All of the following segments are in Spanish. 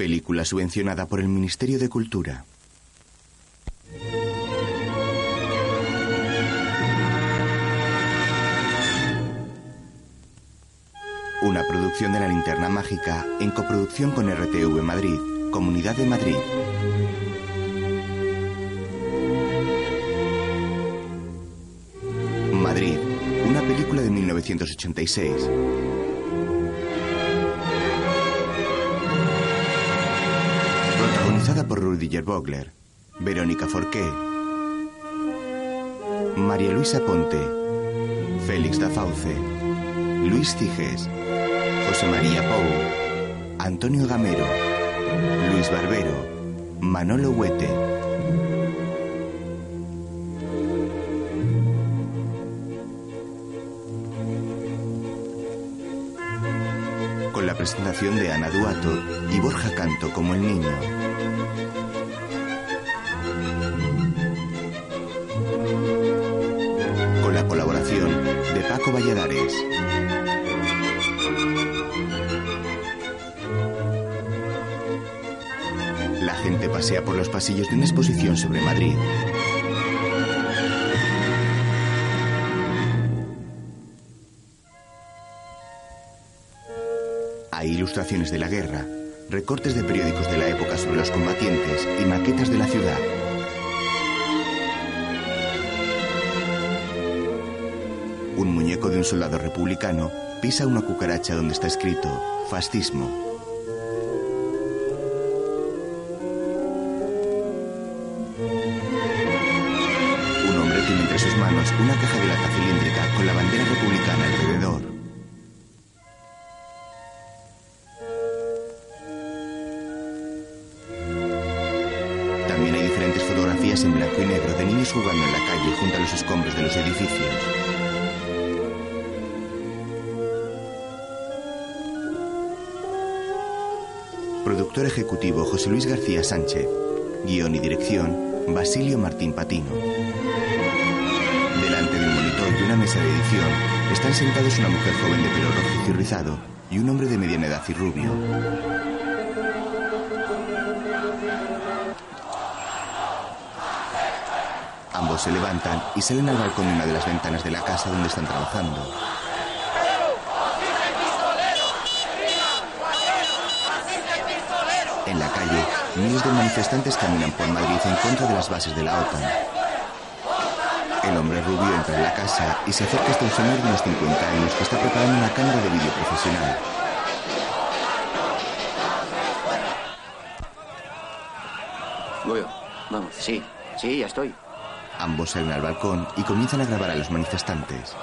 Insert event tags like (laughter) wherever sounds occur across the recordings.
Película subvencionada por el Ministerio de Cultura. Una producción de la linterna mágica en coproducción con RTV Madrid, Comunidad de Madrid. Madrid, una película de 1986. Protagonizada por Rudiger Bogler, Verónica Forqué, María Luisa Ponte, Félix da Fauce, Luis Ciges, José María Pou, Antonio Gamero, Luis Barbero, Manolo Huete. Con la presentación de Ana Duato y Borja Canto como el niño. De Paco Valladares. La gente pasea por los pasillos de una exposición sobre Madrid. Hay ilustraciones de la guerra, recortes de periódicos de la época sobre los combatientes y maquetas de la ciudad. Un muñeco de un soldado republicano pisa una cucaracha donde está escrito fascismo. Un hombre tiene entre sus manos una caja de lata cilíndrica con la bandera republicana alrededor. También hay diferentes fotografías en blanco y negro de niños jugando en la calle junto a los escombros de los edificios. Productor ejecutivo José Luis García Sánchez. Guión y dirección Basilio Martín Patino. Delante de un monitor y una mesa de edición están sentados una mujer joven de pelo rojo y rizado y un hombre de mediana edad y rubio. Ambos se levantan y salen al balcón de una de las ventanas de la casa donde están trabajando. Miles de manifestantes caminan por Madrid en contra de las bases de la OTAN. El hombre rubio entra en la casa y se acerca hasta un señor de unos 50 años que está preparando una cámara de vídeo profesional. Goyo, vamos. Sí, sí, ya estoy. Ambos salen al balcón y comienzan a grabar a los manifestantes.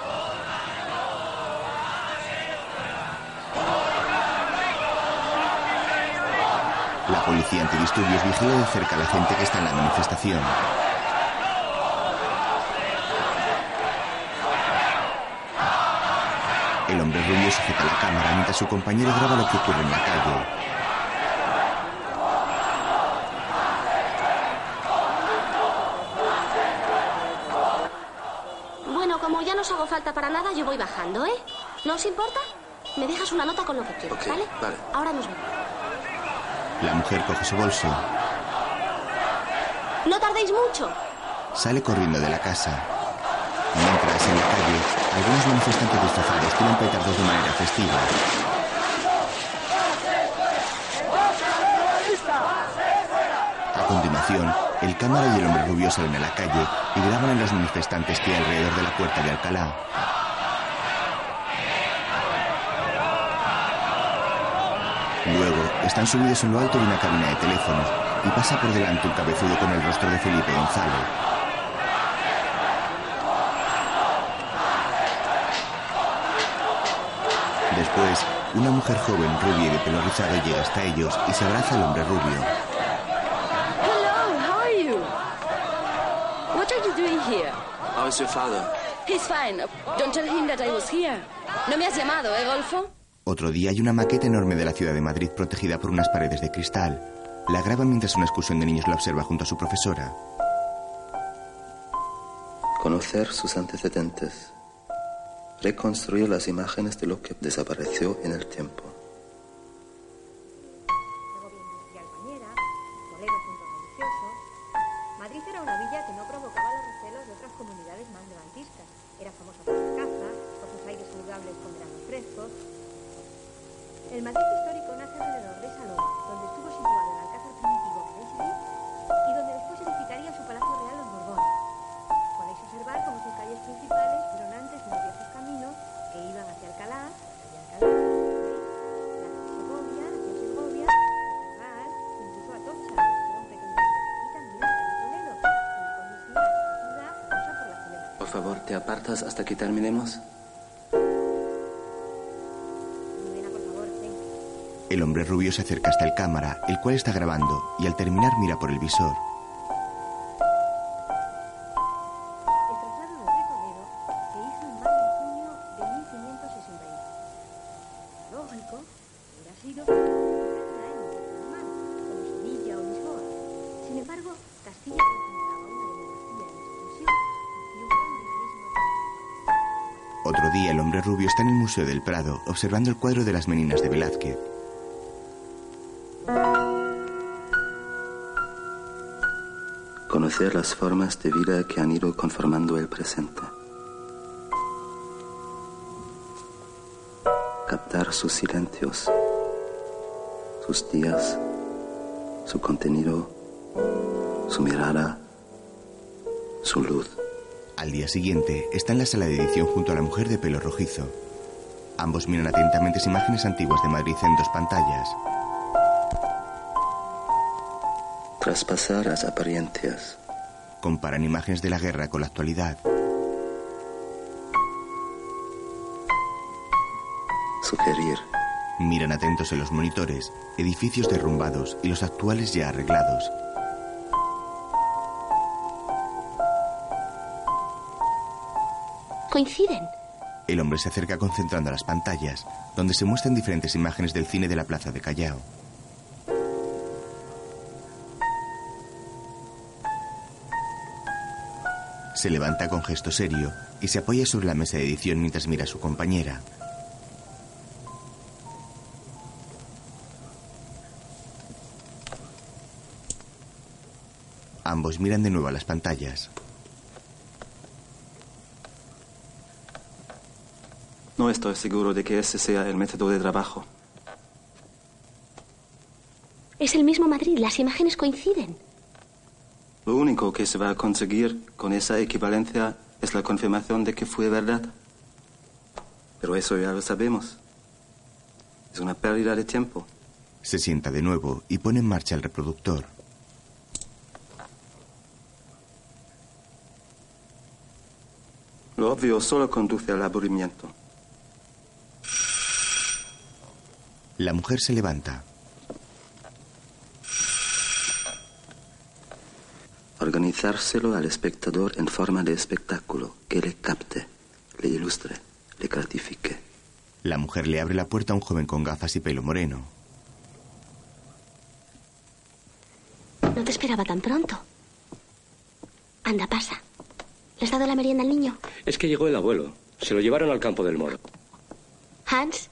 La policía antidisturbios vigila de cerca a la gente que está en la manifestación. El hombre rubio sujeta la cámara mientras su compañero graba lo que ocurre en la calle. Bueno, como ya no os hago falta para nada, yo voy bajando, ¿eh? ¿No os importa? Me dejas una nota con lo que quieras, Ok, ¿vale? vale. Ahora nos vemos. La mujer coge su bolso, No tardéis mucho. sale corriendo de la casa. Mientras, en la calle, algunos manifestantes disfrazados tiran petardos de manera festiva. A continuación, el cámara y el hombre rubio salen a la calle y graban a los manifestantes que hay alrededor de la puerta de Alcalá. Luego, están subidos en lo alto de una cabina de teléfonos y pasa por delante un cabezudo con el rostro de Felipe Gonzalo. Después, una mujer joven, rubia y de pelo rizado llega hasta ellos y se abraza al hombre rubio. Hello, how are you? What are you doing here? How is your father? He's fine. Don't tell him that I was here. No me has llamado, ¿eh, Golfo? Otro día hay una maqueta enorme de la ciudad de Madrid protegida por unas paredes de cristal. La graban mientras una excursión de niños la observa junto a su profesora. Conocer sus antecedentes. Reconstruir las imágenes de lo que desapareció en el tiempo. ¿Te apartas hasta que terminemos? El hombre rubio se acerca hasta el cámara, el cual está grabando, y al terminar mira por el visor. Museo del Prado, observando el cuadro de las meninas de Velázquez. Conocer las formas de vida que han ido conformando el presente. Captar sus silencios, sus días, su contenido, su mirada, su luz. Al día siguiente, está en la sala de edición junto a la mujer de pelo rojizo. Ambos miran atentamente las imágenes antiguas de Madrid en dos pantallas. Traspasar las apariencias. Comparan imágenes de la guerra con la actualidad. Sugerir. Miran atentos en los monitores, edificios derrumbados y los actuales ya arreglados. Coinciden. El hombre se acerca concentrando las pantallas, donde se muestran diferentes imágenes del cine de la plaza de Callao. Se levanta con gesto serio y se apoya sobre la mesa de edición mientras mira a su compañera. Ambos miran de nuevo a las pantallas. No estoy seguro de que ese sea el método de trabajo. Es el mismo Madrid, las imágenes coinciden. Lo único que se va a conseguir con esa equivalencia es la confirmación de que fue verdad. Pero eso ya lo sabemos. Es una pérdida de tiempo. Se sienta de nuevo y pone en marcha el reproductor. Lo obvio solo conduce al aburrimiento. La mujer se levanta. Organizárselo al espectador en forma de espectáculo que le capte, le ilustre, le gratifique. La mujer le abre la puerta a un joven con gafas y pelo moreno. No te esperaba tan pronto. Anda, pasa. ¿Le has dado la merienda al niño? Es que llegó el abuelo. Se lo llevaron al campo del moro. Hans.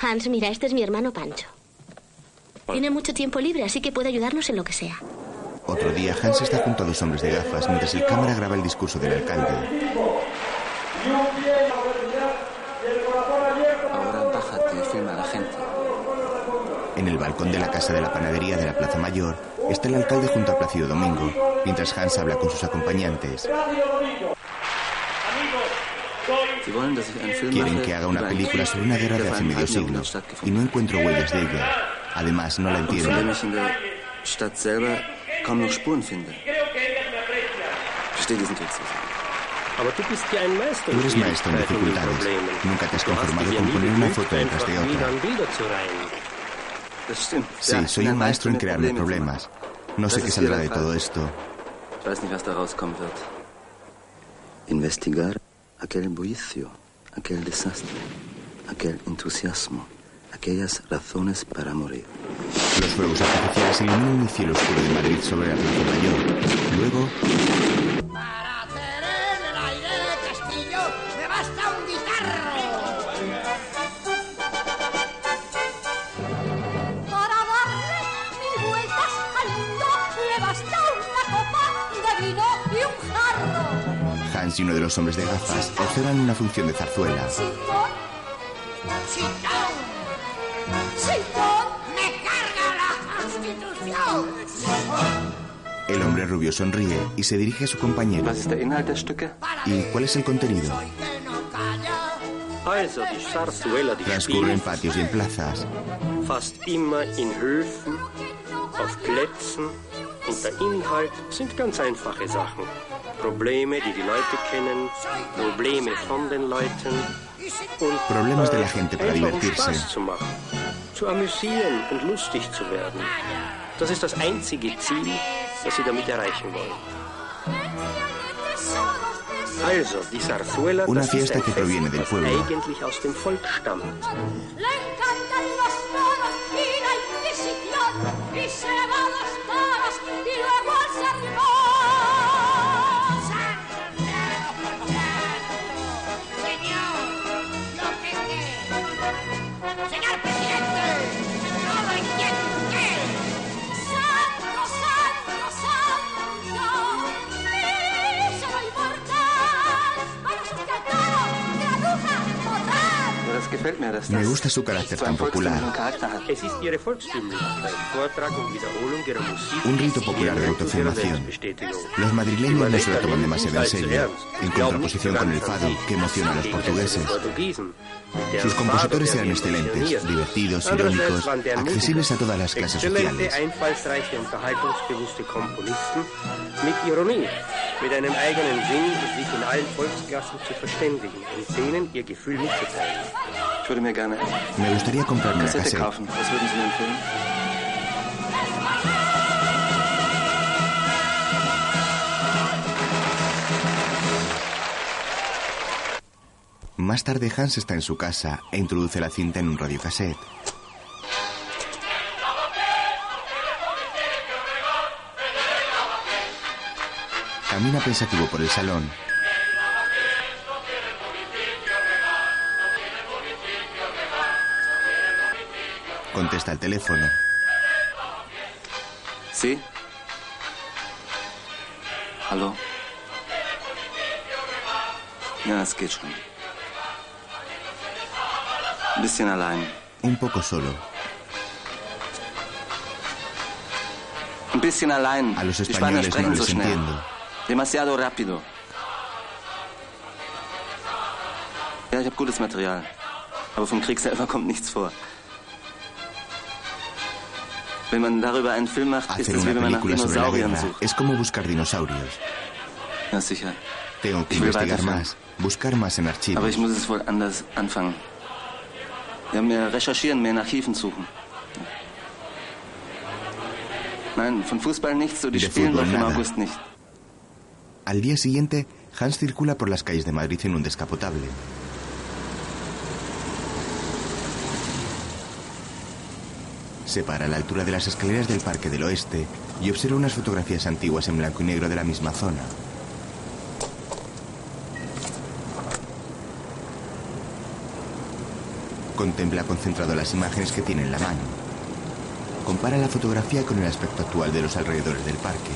Hans, mira, este es mi hermano Pancho. Tiene mucho tiempo libre, así que puede ayudarnos en lo que sea. Otro día, Hans está junto a dos hombres de gafas mientras el cámara graba el discurso del alcalde. Ahora bájate y filma a la gente. En el balcón de la casa de la panadería de la Plaza Mayor está el alcalde junto a Plácido Domingo, mientras Hans habla con sus acompañantes. Sie wollen, dass ich einen Film Quieren que haga una película sobre una guerra de hace medio siglo y no encuentro huellas de ella. Además, no la entiendo. Tú eres maestro en dificultades. Nunca te has conformado con poner una foto detrás de otra. Sí, soy un maestro en crearme problemas. No sé qué saldrá de todo esto. Investigar aquel bullicio, aquel desastre, aquel entusiasmo, aquellas razones para morir. Los fuegos artificiales iluminan el cielo oscuro de Madrid sobre la Plaza Mayor. Luego, Hans y uno de los hombres de gafas observan una función de zarzuela. ¡Sintón! ¡Sintón! ¡Sintón! ¡Me carga la Constitución! El hombre rubio sonríe y se dirige a su compañero. ¿Y cuál es el contenido? Que no calla. Also, die Zarzuela, die Transcurre en spielt patios y en plazas. fast immer in Höfen, auf Plätzen und der Inhalt sind ganz einfache Sachen. Probleme, die die Leute kennen, Probleme von den Leuten und Problemas de la gente para um divertirse. Spaß zu machen, zu amüsieren und lustig zu werden. Das ist das einzige Ziel, das sie damit erreichen wollen. Also, die Zarzuela, Una das fiesta que proviene del pueblo. Me gusta su carácter tan popular. Un rito popular de autoafirmación. Los madrileños no se lo toman demasiado en serio, en contraposición con el fado que emociona a los portugueses. Sus compositores eran excelentes, divertidos, irónicos, accesibles a todas las clases sociales. Me gustaría comprarme una cassette. Más tarde Hans está en su casa e introduce la cinta en un radiocassette. Camina pensativo por el salón. Contesta el teléfono. Sie? Hallo? Ja, es geht schon. Ein bisschen allein. Un poco solo. Ein bisschen allein. A los Die españoles no sprechen so les schnell. entiendo. Demasiado rápido. Ja, ich habe gutes Material. Aber vom Krieg selber kommt nichts vor. Hacer una película sobre la guerra es como buscar dinosaurios. Tengo que investigar más, buscar más en archivos. ich muss es wohl anders anfangen. Ja, mehr recherchieren, mehr in Archiven suchen. Nein, von Fußball nichts, so die De spielen doch im nada. August nicht. Al día siguiente, Hans circula por las calles de Madrid en un descapotable. Se para a la altura de las escaleras del Parque del Oeste y observa unas fotografías antiguas en blanco y negro de la misma zona. Contempla concentrado las imágenes que tiene en la mano. Compara la fotografía con el aspecto actual de los alrededores del parque.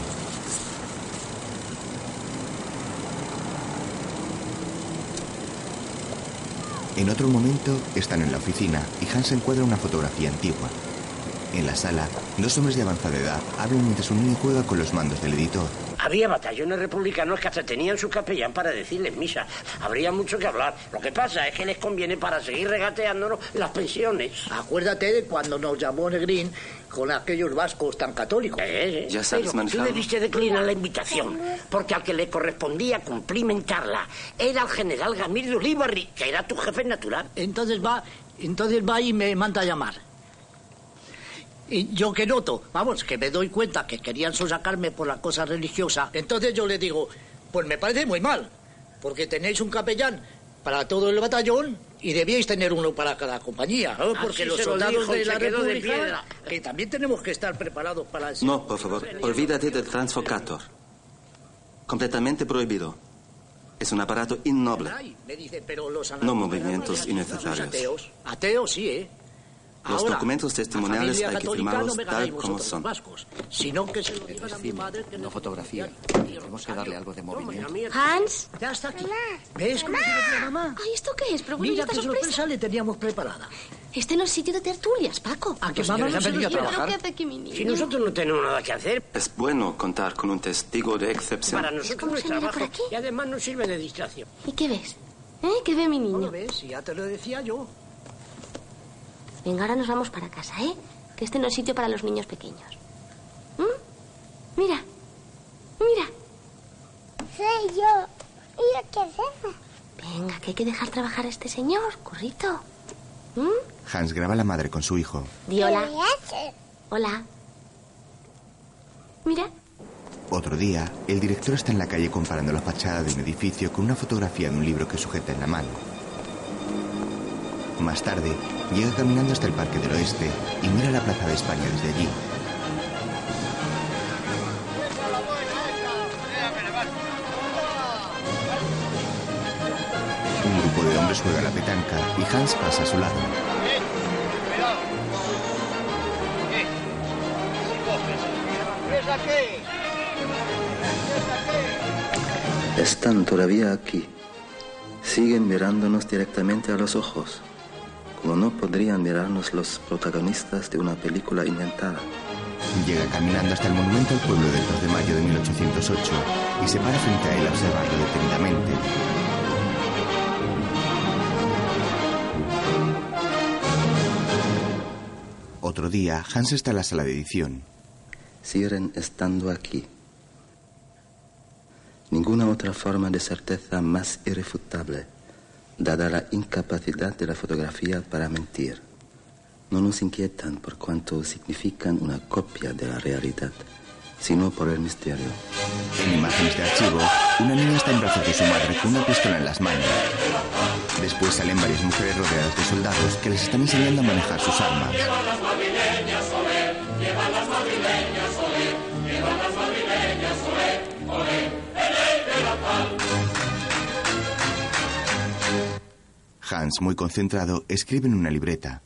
En otro momento están en la oficina y Hans encuadra una fotografía antigua. En la sala, dos hombres de avanzada edad hablan mientras un niño juega con los mandos del editor. Había batallones republicanos que hasta tenían su capellán para decirles misa. Habría mucho que hablar. Lo que pasa es que les conviene para seguir regateándonos las pensiones. Acuérdate de cuando nos llamó Negrín con aquellos vascos tan católicos. Eh, Ya sabes Pero tú debiste declinar la invitación, porque al que le correspondía cumplimentarla era el general Gamir de Ulibarri, que era tu jefe natural. Entonces va, entonces va y me manda a llamar. Y yo que noto, vamos, que me doy cuenta que querían sosacarme por la cosa religiosa. Entonces yo le digo, pues me parece muy mal, porque tenéis un capellán para todo el batallón y debíais tener uno para cada compañía, ¿no? porque Así los lo soldados dijo de la de República, que también tenemos que estar preparados para eso. No, por favor, olvídate del transfocator. Completamente prohibido. Es un aparato innoble. Ay, me dice, pero los No movimientos los innecesarios. ateos, ateos sí, ¿eh? Los Ahora, documentos testimoniales hay que firmarlos no tal como son. vascos, sino que se lo digan a mi madre que no fotografía. Tenemos que darle algo de movimiento. Hans. Ya está aquí. ¿Ves cómo tía mamá? Ay, ¿esto qué es? Pero bueno, Mira qué sorpresa. sorpresa le teníamos preparada. Este no es sitio de tertulias, Paco. ¿A que Los mamá no se venido a trabajar. ¿Pero qué hace aquí mi niño? Si nosotros no tenemos nada que hacer, Es bueno contar con un testigo de excepción. para nosotros ¿Cómo no es trabajo y además nos sirve de distracción. ¿Y qué ves? ¿Eh? ¿Qué ve mi ¿No lo niño? ves? Ya te lo decía yo. Venga, ahora nos vamos para casa, ¿eh? Que este no es sitio para los niños pequeños. ¿Mm? Mira. Mira. Soy yo. ¿Y qué hacemos? Venga, que hay que dejar trabajar a este señor, currito. ¿Mm? Hans graba a la madre con su hijo. Di hola. Hola. Mira. Otro día, el director está en la calle comparando la fachada de un edificio con una fotografía de un libro que sujeta en la mano. Más tarde, llega caminando hasta el Parque del Oeste y mira la Plaza de España desde allí. Un grupo de hombres juega la petanca y Hans pasa a su lado. Están todavía aquí. Siguen mirándonos directamente a los ojos, como no podrían mirarnos los protagonistas de una película inventada. Llega caminando hasta el monumento al pueblo del 2 de mayo de 1808 y se para frente a él a observarlo detenidamente. Otro día, Hans está en la sala de edición. Siguen estando aquí. Ninguna otra forma de certeza más irrefutable, dada la incapacidad de la fotografía para mentir. No nos inquietan por cuanto significan una copia de la realidad, sino por el misterio. En imágenes de archivo, una niña está en brazos de su madre con una pistola en las manos. Después salen varias mujeres rodeadas de soldados que les están enseñando a manejar sus armas. Hans, muy concentrado, escribe en una libreta.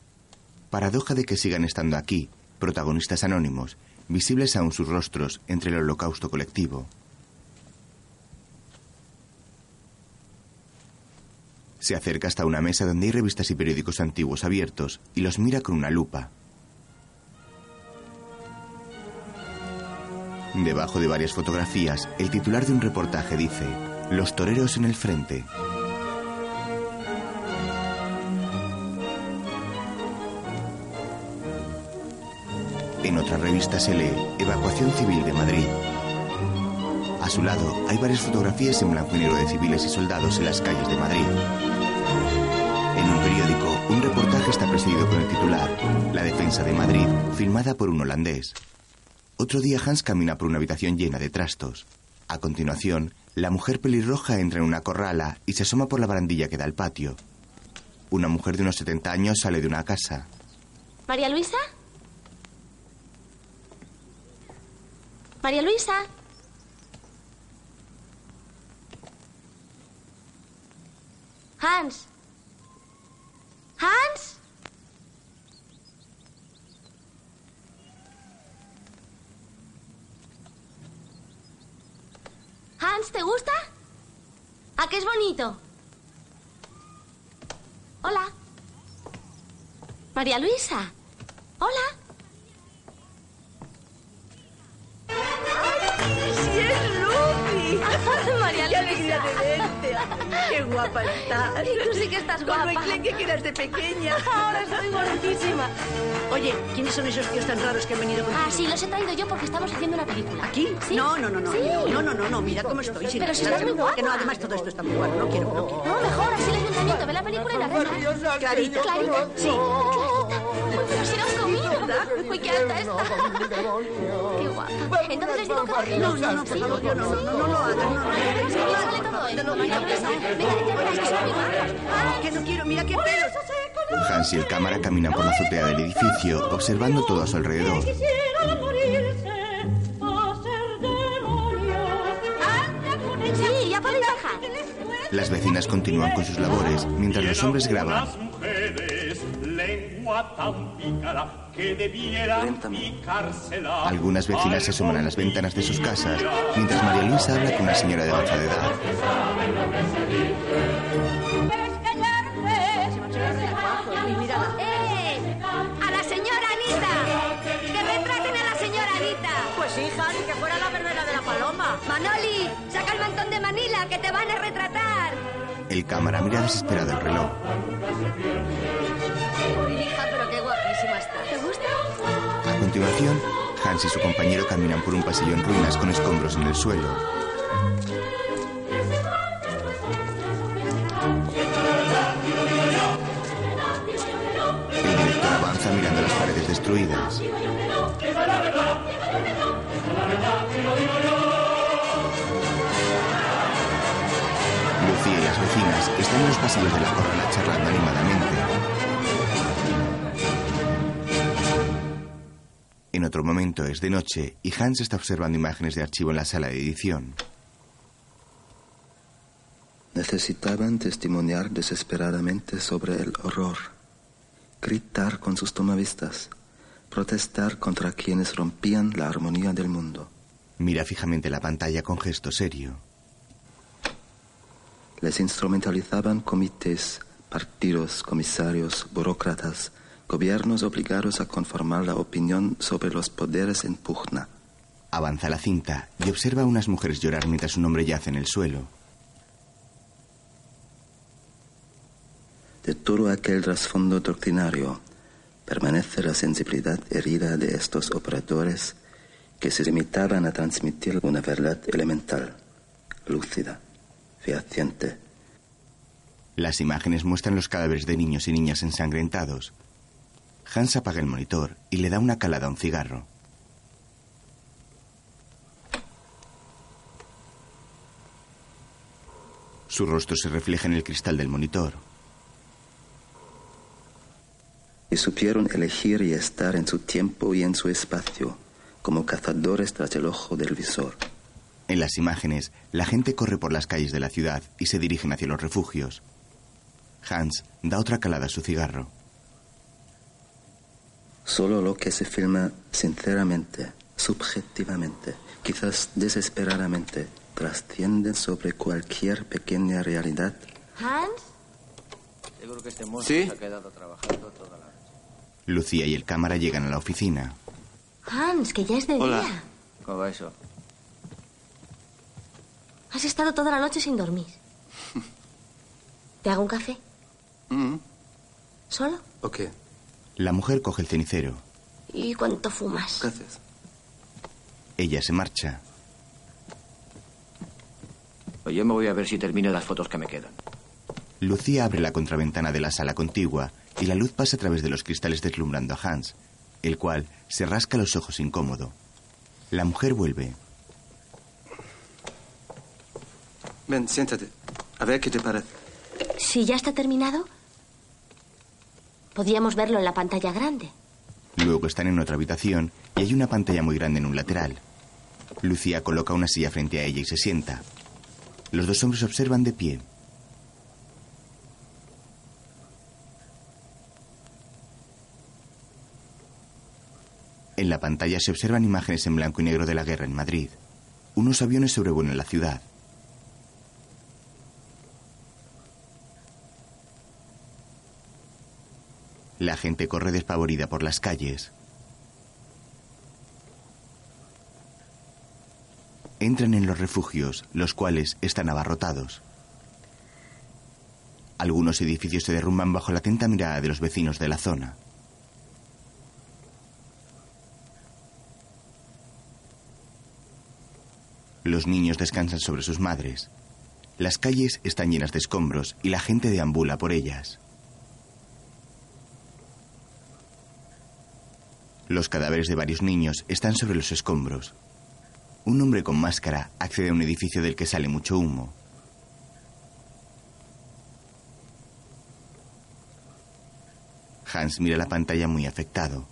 Paradoja de que sigan estando aquí, protagonistas anónimos, visibles aún sus rostros entre el holocausto colectivo. Se acerca hasta una mesa donde hay revistas y periódicos antiguos abiertos y los mira con una lupa. Debajo de varias fotografías, el titular de un reportaje dice, Los toreros en el frente. En otra revista se lee Evacuación Civil de Madrid. A su lado hay varias fotografías en blanco y negro de civiles y soldados en las calles de Madrid. En un periódico, un reportaje está presidido con el titular La defensa de Madrid, filmada por un holandés. Otro día Hans camina por una habitación llena de trastos. A continuación, la mujer pelirroja entra en una corrala y se asoma por la barandilla que da al patio. Una mujer de unos 70 años sale de una casa. ¿María Luisa? María Luisa. Hans. Hans. Hans, ¿te gusta? ¿A qué es bonito? Hola. María Luisa. Hola. ¡Sí es Lucy! María ¡Qué alegría de verte! ¡Qué guapa estás! Y tú sí que estás Con lo guapa. enclenque que eras de pequeña. Ahora estoy gordísima. Oye, ¿quiénes son esos tíos tan raros que han venido contigo? Ah, sí, los he traído yo porque estamos haciendo una película. ¿Aquí? ¿Sí? No, no, no, no. Sí. No, no, no, no. Mira cómo estoy. sin Pero si estás muy guapa. Que no, además todo esto está muy guapo. No quiero, no quiero. No, mejor, así el ayuntamiento ve la película y la arregla. Clarita. Clarita, sí. Pero si la has comido. Uy, qué alta está. Qué guapa. Entonces les digo que... No, no, no, por favor, yo no, no, no, no lo hagas. No, no, venga, vete, que son muy guapas. Que no quiero, mira qué pelos. Hans y el cámara caminan por la azotea del edificio, observando todo a su alrededor. Sí, ya podéis bajar. Las vecinas continúan con sus labores mientras los hombres graban. Lengua tan pícara que debiera picársela. Algunas vecinas se asoman a las ventanas de sus casas mientras María Luisa habla con una señora de avanzada edad. ¡Eh! ¡A la señora Anita! ¡Que retraten a la señora Anita! Pues hija, ni que fuera la verbena de la paloma. Manoli, saca el mantón de Manila, que te van a retratar. El cámara mira desesperado el reloj. Hans y su compañero caminan por un pasillo en ruinas con escombros en el suelo. El director avanza mirando las paredes destruidas. Lucía y las vecinas están en los pasillos de la corrala charlando animadamente. En otro momento es de noche y Hans está observando imágenes de archivo en la sala de edición. Necesitaban testimoniar desesperadamente sobre el horror, gritar con sus tomavistas, protestar contra quienes rompían la armonía del mundo. Mira fijamente la pantalla con gesto serio. Les instrumentalizaban comités, partidos, comisarios, burócratas, gobiernos obligados a conformar la opinión sobre los poderes en pugna. Avanza la cinta y observa a unas mujeres llorar mientras un hombre yace en el suelo. De todo aquel trasfondo doctrinario permanece la sensibilidad herida de estos operadores que se limitaban a transmitir una verdad elemental, lúcida, fehaciente. Las imágenes muestran los cadáveres de niños y niñas ensangrentados. Hans apaga el monitor y le da una calada a un cigarro. Su rostro se refleja en el cristal del monitor. Y supieron elegir y estar en su tiempo y en su espacio, como cazadores tras el ojo del visor. En las imágenes, la gente corre por las calles de la ciudad y se dirigen hacia los refugios. Hans da otra calada a su cigarro. Solo lo que se filma sinceramente, subjetivamente, quizás desesperadamente, trasciende sobre cualquier pequeña realidad. ¿Hans? Seguro que este monstruo ¿Sí? se ha quedado trabajando toda la noche. Lucía y el cámara llegan a la oficina. Hans, que ya es de Hola. día. ¿Cómo va eso? Has estado toda la noche sin dormir. (laughs) ¿Te hago un café? Mm, ¿Solo? ok, La mujer coge el cenicero. ¿Y cuánto fumas? gracias. Ella se marcha. Pues yo me voy a ver si termino las fotos que me quedan. Lucía abre la contraventana de la sala contigua y la luz pasa a través de los cristales deslumbrando a Hans, el cual se rasca los ojos incómodo. La mujer vuelve. Ven, siéntate. A ver qué te parece. Si ya está terminado, podríamos verlo en la pantalla grande. Luego están en otra habitación y hay una pantalla muy grande en un lateral. Lucía coloca una silla frente a ella y se sienta. Los dos hombres observan de pie. En la pantalla se observan imágenes en blanco y negro de la guerra en Madrid. Unos aviones sobrevuelan la ciudad. La gente corre despavorida por las calles. Entran en los refugios, los cuales están abarrotados. Algunos edificios se derrumban bajo la atenta mirada de los vecinos de la zona. Los niños descansan sobre sus madres. Las calles están llenas de escombros y la gente deambula por ellas. Los cadáveres de varios niños están sobre los escombros. Un hombre con máscara accede a un edificio del que sale mucho humo. Hans mira la pantalla muy afectado.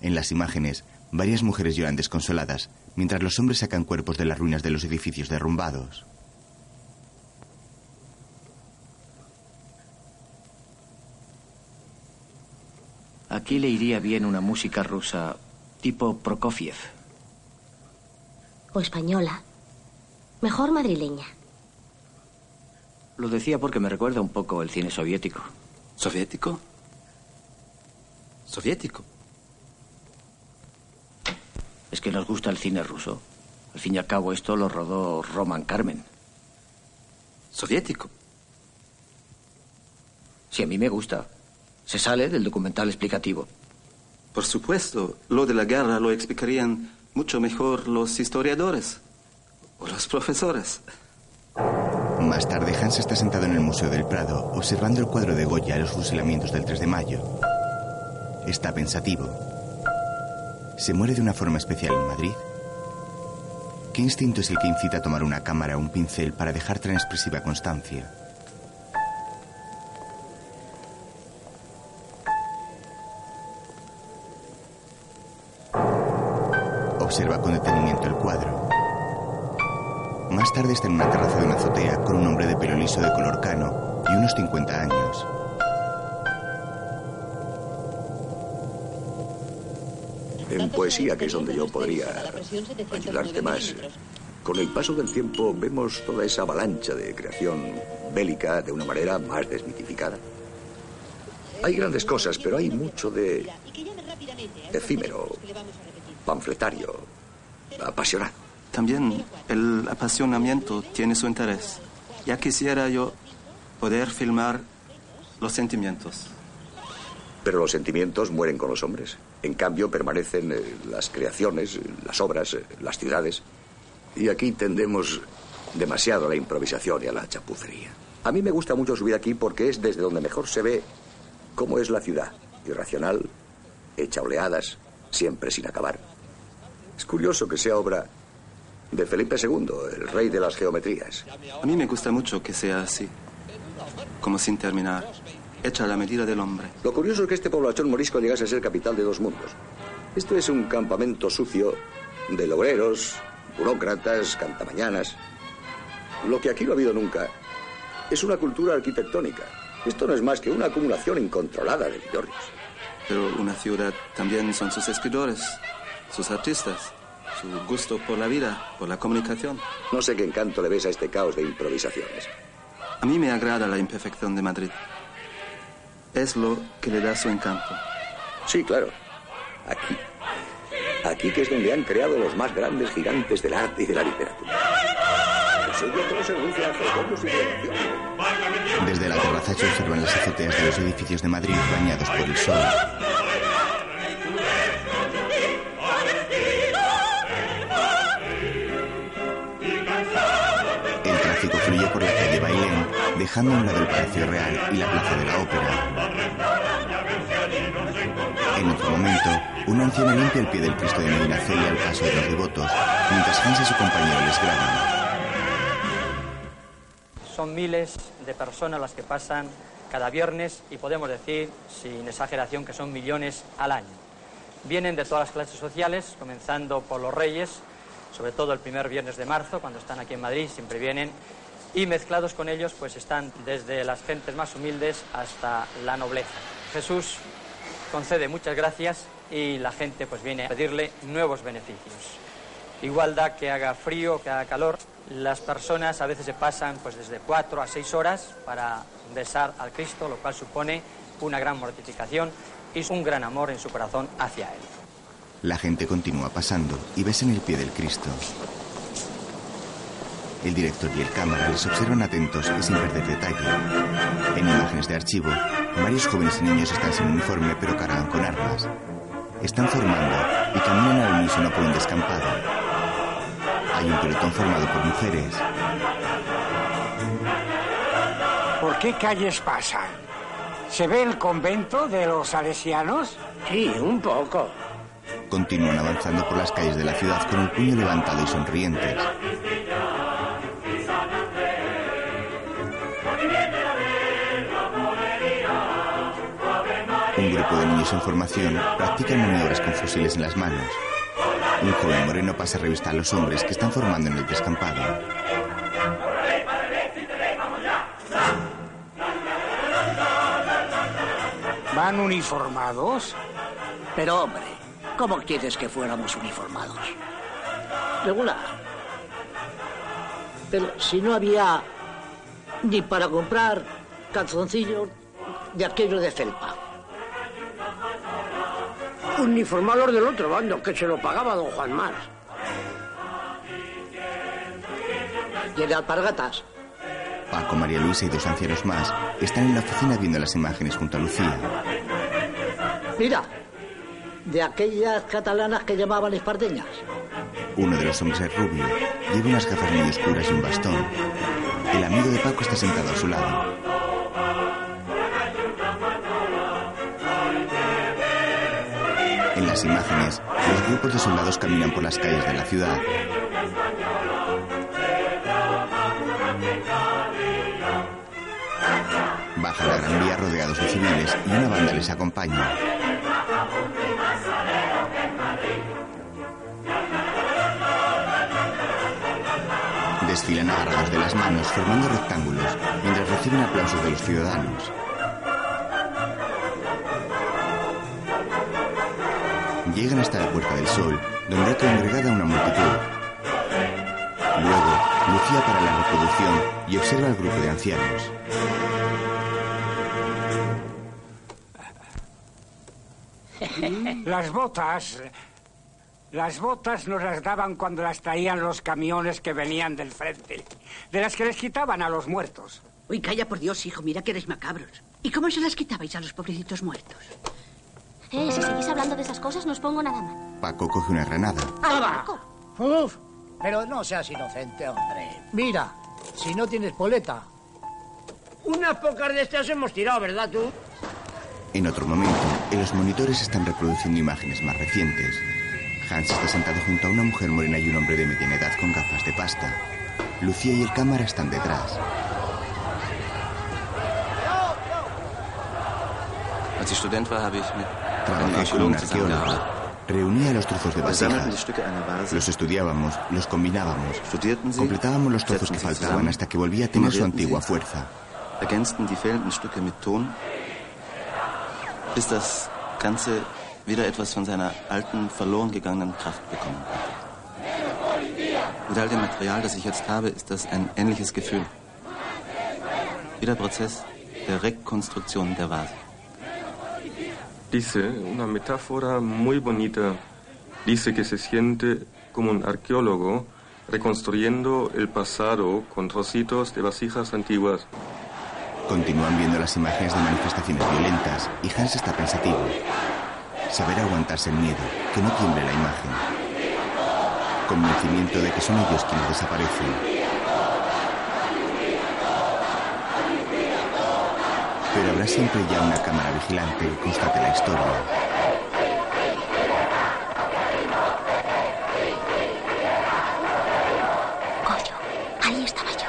En las imágenes, varias mujeres lloran desconsoladas, mientras los hombres sacan cuerpos de las ruinas de los edificios derrumbados. Aquí le iría bien una música rusa tipo Prokofiev. O española. Mejor madrileña. Lo decía porque me recuerda un poco el cine soviético. ¿Soviético? ¿Soviético? Es que nos gusta el cine ruso. Al fin y al cabo, esto lo rodó Roman Carmen. ¿Soviético? Sí, a mí me gusta. Se sale del documental explicativo. Por supuesto, lo de la guerra lo explicarían mucho mejor los historiadores o los profesores. Más tarde, Hans está sentado en el Museo del Prado, observando el cuadro de Goya y los fusilamientos del 3 de mayo. Está pensativo. ¿Se muere de una forma especial en Madrid? ¿Qué instinto es el que incita a tomar una cámara o un pincel para dejar tan expresiva constancia? Observa con detenimiento el cuadro. Más tarde está en una terraza de una azotea con un hombre de pelo liso de color cano y unos 50 años. En poesía, que es donde yo podría ayudarte más. Con el paso del tiempo vemos toda esa avalancha de creación bélica de una manera más desmitificada. Hay grandes cosas, pero hay mucho de efímero, panfletario, apasionado. También el apasionamiento tiene su interés. Ya quisiera yo poder filmar los sentimientos. Pero los sentimientos mueren con los hombres. En cambio, permanecen eh, las creaciones, las obras, eh, las ciudades. Y aquí tendemos demasiado a la improvisación y a la chapucería. A mí me gusta mucho subir aquí porque es desde donde mejor se ve cómo es la ciudad. Irracional, hecha oleadas, siempre sin acabar. Es curioso que sea obra de Felipe II, el rey de las geometrías. A mí me gusta mucho que sea así, como sin terminar, hecha a la medida del hombre. Lo curioso es que este población morisco llegase a ser capital de dos mundos. Esto es un campamento sucio de logreros, burócratas, cantamañanas. Lo que aquí no ha habido nunca es una cultura arquitectónica. Esto no es más que una acumulación incontrolada de villorrios. Pero una ciudad también son sus escritores, sus artistas, su gusto por la vida, por la comunicación. No sé qué encanto le ves a este caos de improvisaciones. A mí me agrada la imperfección de Madrid. Es lo que le da su encanto. Sí, claro. Aquí. Aquí que es donde han creado los más grandes gigantes del arte y de la literatura. Desde la terraza se observan las azoteas de los edificios de Madrid bañados por el sol. Dejando a un lado Palacio Real y la Plaza de la Ópera. En otro momento, una anciana limpia el pie del Cristo de Medina Celia al paso de los devotos, mientras Hans y su compañero les graban. Son miles de personas las que pasan cada viernes y podemos decir, sin exageración, que son millones al año. Vienen de todas las clases sociales, comenzando por los reyes, sobre todo el primer viernes de marzo, cuando están aquí en Madrid, siempre vienen, y mezclados con ellos, pues están desde las gentes más humildes hasta la nobleza. Jesús concede muchas gracias y la gente pues viene a pedirle nuevos beneficios. Igualdad que haga frío, que haga calor, las personas a veces se pasan pues desde cuatro a seis horas para besar al Cristo, lo cual supone una gran mortificación y un gran amor en su corazón hacia Él. La gente continúa pasando y besan el pie del Cristo. El director y el cámara les observan atentos y sin perder detalle. En imágenes de archivo, varios jóvenes y niños están sin uniforme pero cargan con armas. Están formando y caminan al unísono por un descampado. Hay un pelotón formado por mujeres. ¿Por qué calles pasan? ¿Se ve el convento de los salesianos? Sí, un poco. Continúan avanzando por las calles de la ciudad con el puño levantado y sonrientes. Un grupo de niños en formación practican maniobras con fusiles en las manos. Un joven moreno pasa a revista a los hombres que están formando en el descampado. ¿Van uniformados? Pero hombre, ¿cómo quieres que fuéramos uniformados? Regular. Pero si no había ni para comprar calzoncillos de aquello de felpa. Uniformados del otro bando, que se lo pagaba don Juan Mar. Y el de alpargatas. Paco, María Luisa y dos ancianos más están en la oficina viendo las imágenes junto a Lucía. Mira, de aquellas catalanas que llamaban espardeñas. Uno de los hombres es rubio, lleva unas gafas muy oscuras y un bastón. El amigo de Paco está sentado a su lado. En las imágenes, los grupos de soldados caminan por las calles de la ciudad. Baja la gran vía rodeados de civiles y una banda les acompaña. Desfilan agarrados de las manos, formando rectángulos, mientras reciben aplausos de los ciudadanos. Llegan hasta la Puerta del Sol, donde hay congregada una multitud. Luego, Lucía para la reproducción y observa al grupo de ancianos. Las botas. Las botas nos las daban cuando las traían los camiones que venían del frente. De las que les quitaban a los muertos. Uy, calla por Dios, hijo, mira que eres macabros. ¿Y cómo se las quitabais a los pobrecitos muertos? Eh, si seguís hablando de esas cosas, no os pongo nada mal. Paco coge una granada. ¡Ah, Uf, pero no seas inocente, hombre. Mira, si no tienes poleta. Unas pocas de estas hemos tirado, ¿verdad tú? En otro momento, en los monitores están reproduciendo imágenes más recientes. Hans está sentado junto a una mujer morena y un hombre de mediana edad con gafas de pasta. Lucía y el cámara están detrás. Als ich Student war, habe ich mit Trabajé con un arqueólogo. Reunía los trozos de vasijas. Los estudiábamos, los combinábamos. Completábamos los trozos que faltaban hasta que volvía a tener su antigua fuerza. ergänzten die fehlenden Stücke mit Ton, bis das Ganze wieder etwas von seiner alten, verloren gegangenen Kraft bekommen hat. Mit all dem Material, das ich jetzt habe, ist das ein ähnliches Gefühl. Wie der Prozess der Rekonstruktion der Vase. Dice una metáfora muy bonita. Dice que se siente como un arqueólogo reconstruyendo el pasado con trocitos de vasijas antiguas. Continúan viendo las imágenes de manifestaciones violentas y Hans está pensativo. Saber aguantarse el miedo, que no tiemble la imagen. Convencimiento de que son ellos quienes desaparecen. Pero habrá siempre ya una cámara vigilante que constate la historia. Coño, ahí estaba yo.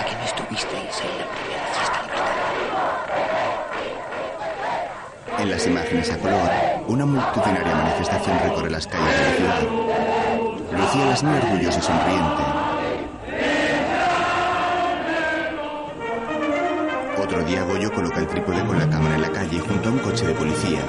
Aquí me estuvisteis en la primera fiesta libertad. En las imágenes a color, una multitudinaria manifestación recorre las calles de la ciudad. Lucía las orgullosa y sonriente. Otro día Goyo coloca el trípode con la cámara en la calle junto a un coche de policía.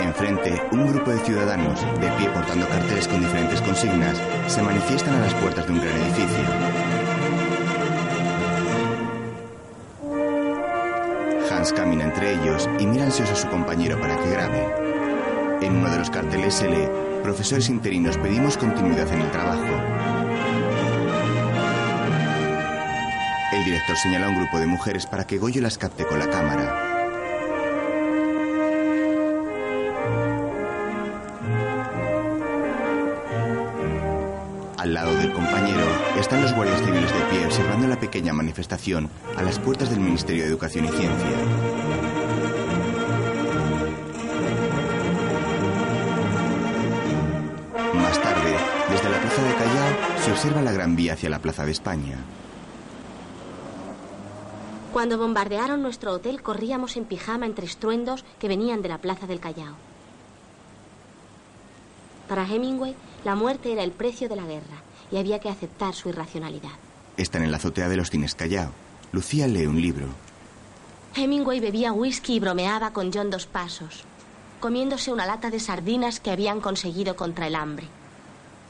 Enfrente, un grupo de ciudadanos, de pie portando carteles con diferentes consignas, se manifiestan a las puertas de un gran edificio. Hans camina entre ellos y mira ansioso a su compañero para que grabe. En uno de los carteles se lee, profesores interinos pedimos continuidad en el trabajo. El director señala a un grupo de mujeres para que Goyo las capte con la cámara. Al lado del compañero están los guardias civiles de pie observando la pequeña manifestación a las puertas del Ministerio de Educación y Ciencia. Observa la Gran Vía hacia la Plaza de España. Cuando bombardearon nuestro hotel, corríamos en pijama entre estruendos que venían de la plaza del Callao. Para Hemingway, la muerte era el precio de la guerra y había que aceptar su irracionalidad. Están en la azotea de los cines Callao. Lucía lee un libro. Hemingway bebía whisky y bromeaba con John Dos Pasos, comiéndose una lata de sardinas que habían conseguido contra el hambre.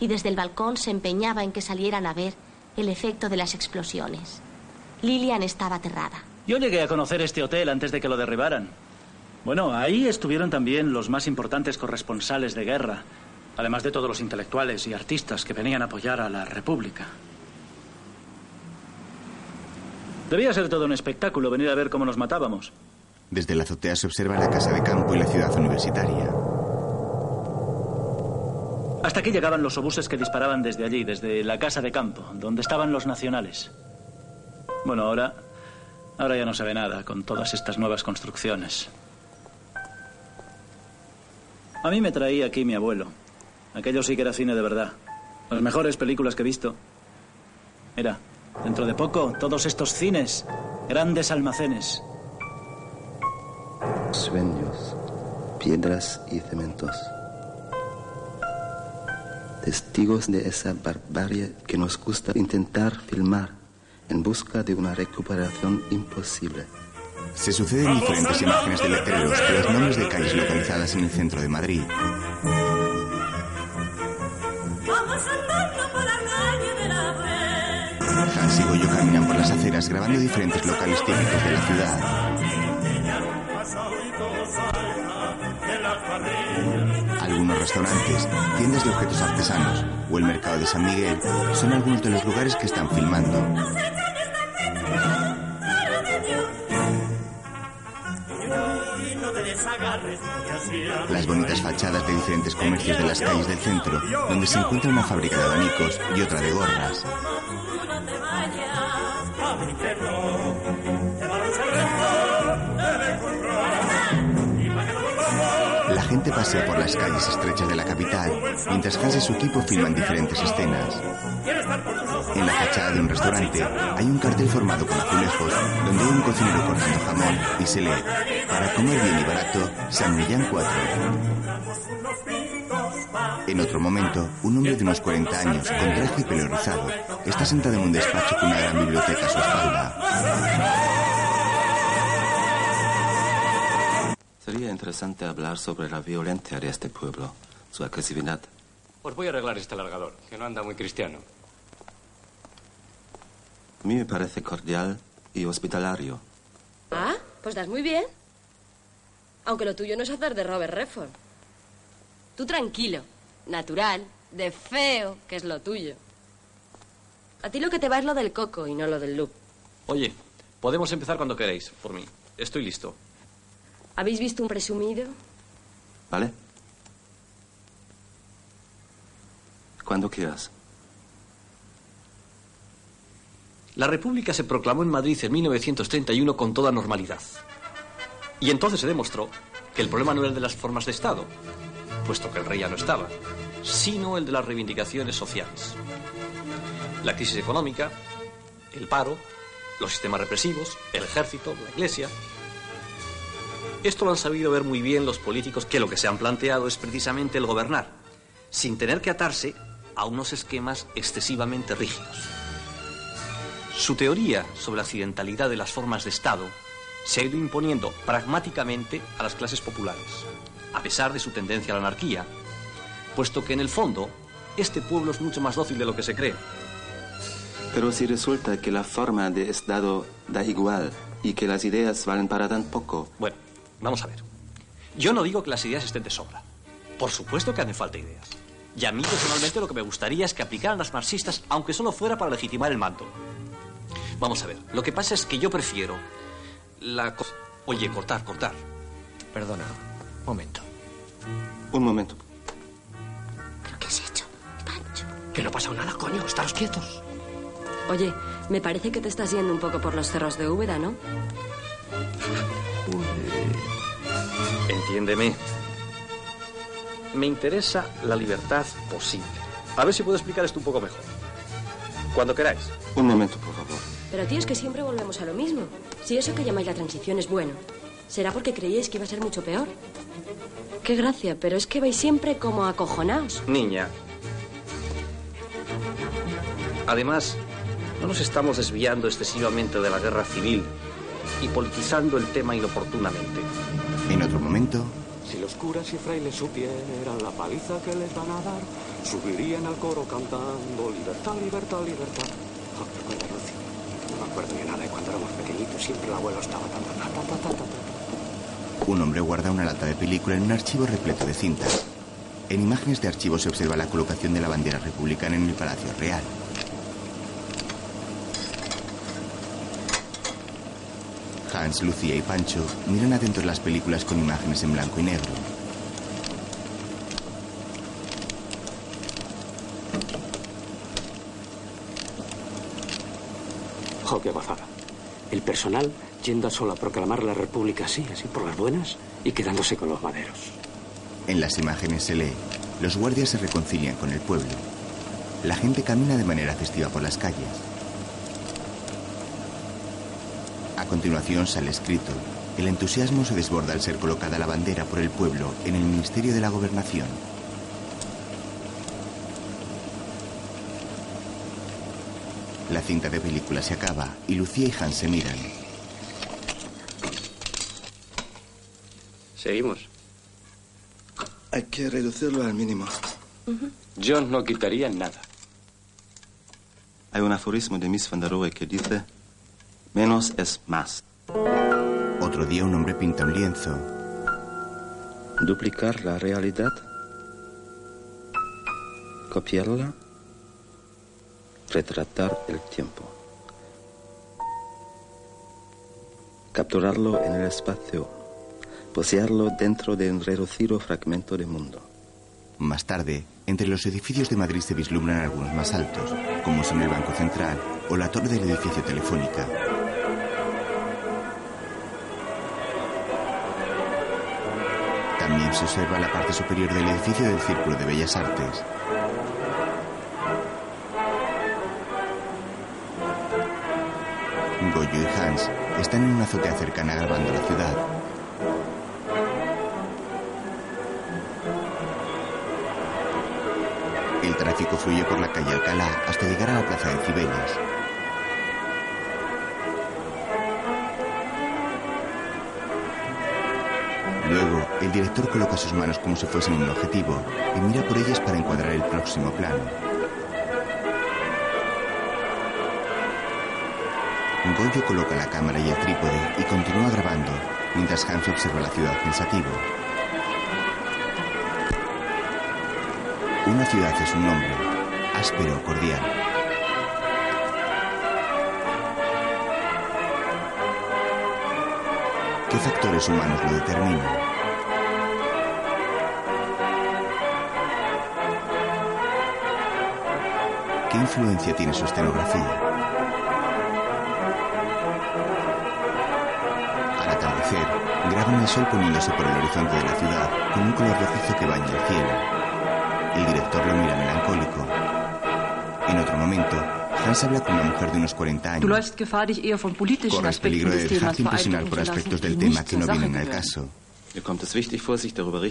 Y desde el balcón se empeñaba en que salieran a ver el efecto de las explosiones. Lillian estaba aterrada. Yo llegué a conocer este hotel antes de que lo derribaran. Bueno, ahí estuvieron también los más importantes corresponsales de guerra, además de todos los intelectuales y artistas que venían a apoyar a la República. Debía ser todo un espectáculo venir a ver cómo nos matábamos. Desde la azotea se observa la casa de campo y la ciudad universitaria. Hasta aquí llegaban los obuses que disparaban desde allí, desde la casa de campo, donde estaban los nacionales. Bueno, ahora. Ahora ya no se ve nada con todas estas nuevas construcciones. A mí me traía aquí mi abuelo. Aquello sí que era cine de verdad. Las mejores películas que he visto. Mira, dentro de poco, todos estos cines, grandes almacenes. Sueños, piedras y cementos. Testigos de esa barbarie que nos gusta intentar filmar en busca de una recuperación imposible. Se suceden diferentes imágenes de letreros con los nombres de calles localizadas en el centro de Madrid. Hans y Goyo caminan por las aceras grabando diferentes locales típicos de la ciudad. Restaurantes, tiendas de objetos artesanos o el mercado de San Miguel son algunos de los lugares que están filmando. Las bonitas fachadas de diferentes comercios de las calles del centro, donde se encuentra una fábrica de abanicos y otra de gorras. Gente pasea por las calles estrechas de la capital, mientras Hans y su equipo filman diferentes escenas. En la fachada de un restaurante hay un cartel formado con azulejos donde hay un cocinero cortando jamón y se lee Para comer bien y barato, San Millán 4. En otro momento, un hombre de unos 40 años, con traje y pelo rizado, está sentado en un despacho con una gran biblioteca a su espalda. Sería interesante hablar sobre la violencia de este pueblo, su agresividad. Os voy a arreglar este largador, que no anda muy cristiano. A mí me parece cordial y hospitalario. Ah, pues das muy bien. Aunque lo tuyo no es hacer de Robert Redford. Tú tranquilo, natural, de feo, que es lo tuyo. A ti lo que te va es lo del coco y no lo del loop. Oye, podemos empezar cuando queréis, por mí. Estoy listo. ¿Habéis visto un presumido? ¿Vale? Cuando quieras. La República se proclamó en Madrid en 1931 con toda normalidad. Y entonces se demostró que el problema no era el de las formas de Estado, puesto que el rey ya no estaba, sino el de las reivindicaciones sociales. La crisis económica, el paro, los sistemas represivos, el ejército, la iglesia. Esto lo han sabido ver muy bien los políticos que lo que se han planteado es precisamente el gobernar, sin tener que atarse a unos esquemas excesivamente rígidos. Su teoría sobre la accidentalidad de las formas de Estado se ha ido imponiendo pragmáticamente a las clases populares, a pesar de su tendencia a la anarquía, puesto que en el fondo este pueblo es mucho más dócil de lo que se cree. Pero si resulta que la forma de Estado da igual y que las ideas valen para tan poco. Bueno, vamos a ver. Yo no digo que las ideas estén de sobra. Por supuesto que hacen falta ideas. Y a mí personalmente lo que me gustaría es que aplicaran las marxistas, aunque solo fuera para legitimar el mando. Vamos a ver, lo que pasa es que yo prefiero la... co- Oye, cortar, cortar. Perdona, momento. Un momento. ¿Qué has hecho? Pancho. Que no ha pasado nada, coño. Estaros quietos. Oye, me parece que te estás yendo un poco por los cerros de Úbeda, ¿no? (laughs) Entiéndeme. Me interesa la libertad posible. A ver si puedo explicar esto un poco mejor. Cuando queráis. Un momento, por favor. Pero tío, es que siempre volvemos a lo mismo. Si eso que llamáis la transición es bueno, ¿será porque creíais que iba a ser mucho peor? Qué gracia, pero es que vais siempre como acojonaos. Niña. Además, No nos estamos desviando excesivamente de la guerra civil y politizando el tema inoportunamente. En otro momento, Si los curas y frailes supieran la paliza que les van a dar, subirían al coro cantando libertad, libertad, libertad. Oh, Lucy, no me acuerdo de nada de cuando éramos pequeñitos, siempre el abuelo estaba tan ta, ta, ta, ta, ta, ta. un hombre guarda una lata de película en un archivo repleto de cintas. En imágenes de archivo se observa la colocación de la bandera republicana en el Palacio Real. Hans, Lucía y Pancho miran atentos las películas con imágenes en blanco y negro. Oh, qué gozada. El personal yendo solo a proclamar la república así, así por las buenas, y quedándose con los maderos. En las imágenes se lee, los guardias se reconcilian con el pueblo. La gente camina de manera festiva por las calles. A continuación sale escrito, el entusiasmo se desborda al ser colocada la bandera por el pueblo en el Ministerio de la Gobernación. La cinta de película se acaba y Lucía y Hans se miran. Seguimos. Hay que reducirlo al mínimo. Yo no quitaría nada. Hay un aforismo de Miss Van der Rohe que dice, menos es más. Otro día un hombre pinta un lienzo. Duplicar la realidad. Copiarla. Retratar el tiempo. Capturarlo en el espacio. Poseerlo dentro de un reducido fragmento de mundo. Más tarde, entre los edificios de Madrid se vislumbran algunos más altos, como son el Banco Central o la torre del edificio Telefónica. Se observa la parte superior del edificio del Círculo de Bellas Artes. Goyo y Hans están en una azotea cercana grabando la ciudad. El tráfico fluye por la calle Alcalá hasta llegar a la plaza de Cibeles. Luego, el director coloca sus manos como si fuesen un objetivo y mira por ellas para encuadrar el próximo plano. Goyo coloca la cámara y el trípode y continúa grabando, mientras Hans observa la ciudad pensativo. Una ciudad es un nombre, áspero cordial. Factores humanos lo determinan? ¿Qué influencia tiene su escenografía? Al atardecer, graban el sol poniéndose por el horizonte de la ciudad con un color rojizo que baña el cielo. El director lo mira melancólico. En otro momento, Hans habla con una mujer de unos 40 Du años. Corres peligro de dejarte impresionar por aspectos del tema que no vienen al caso.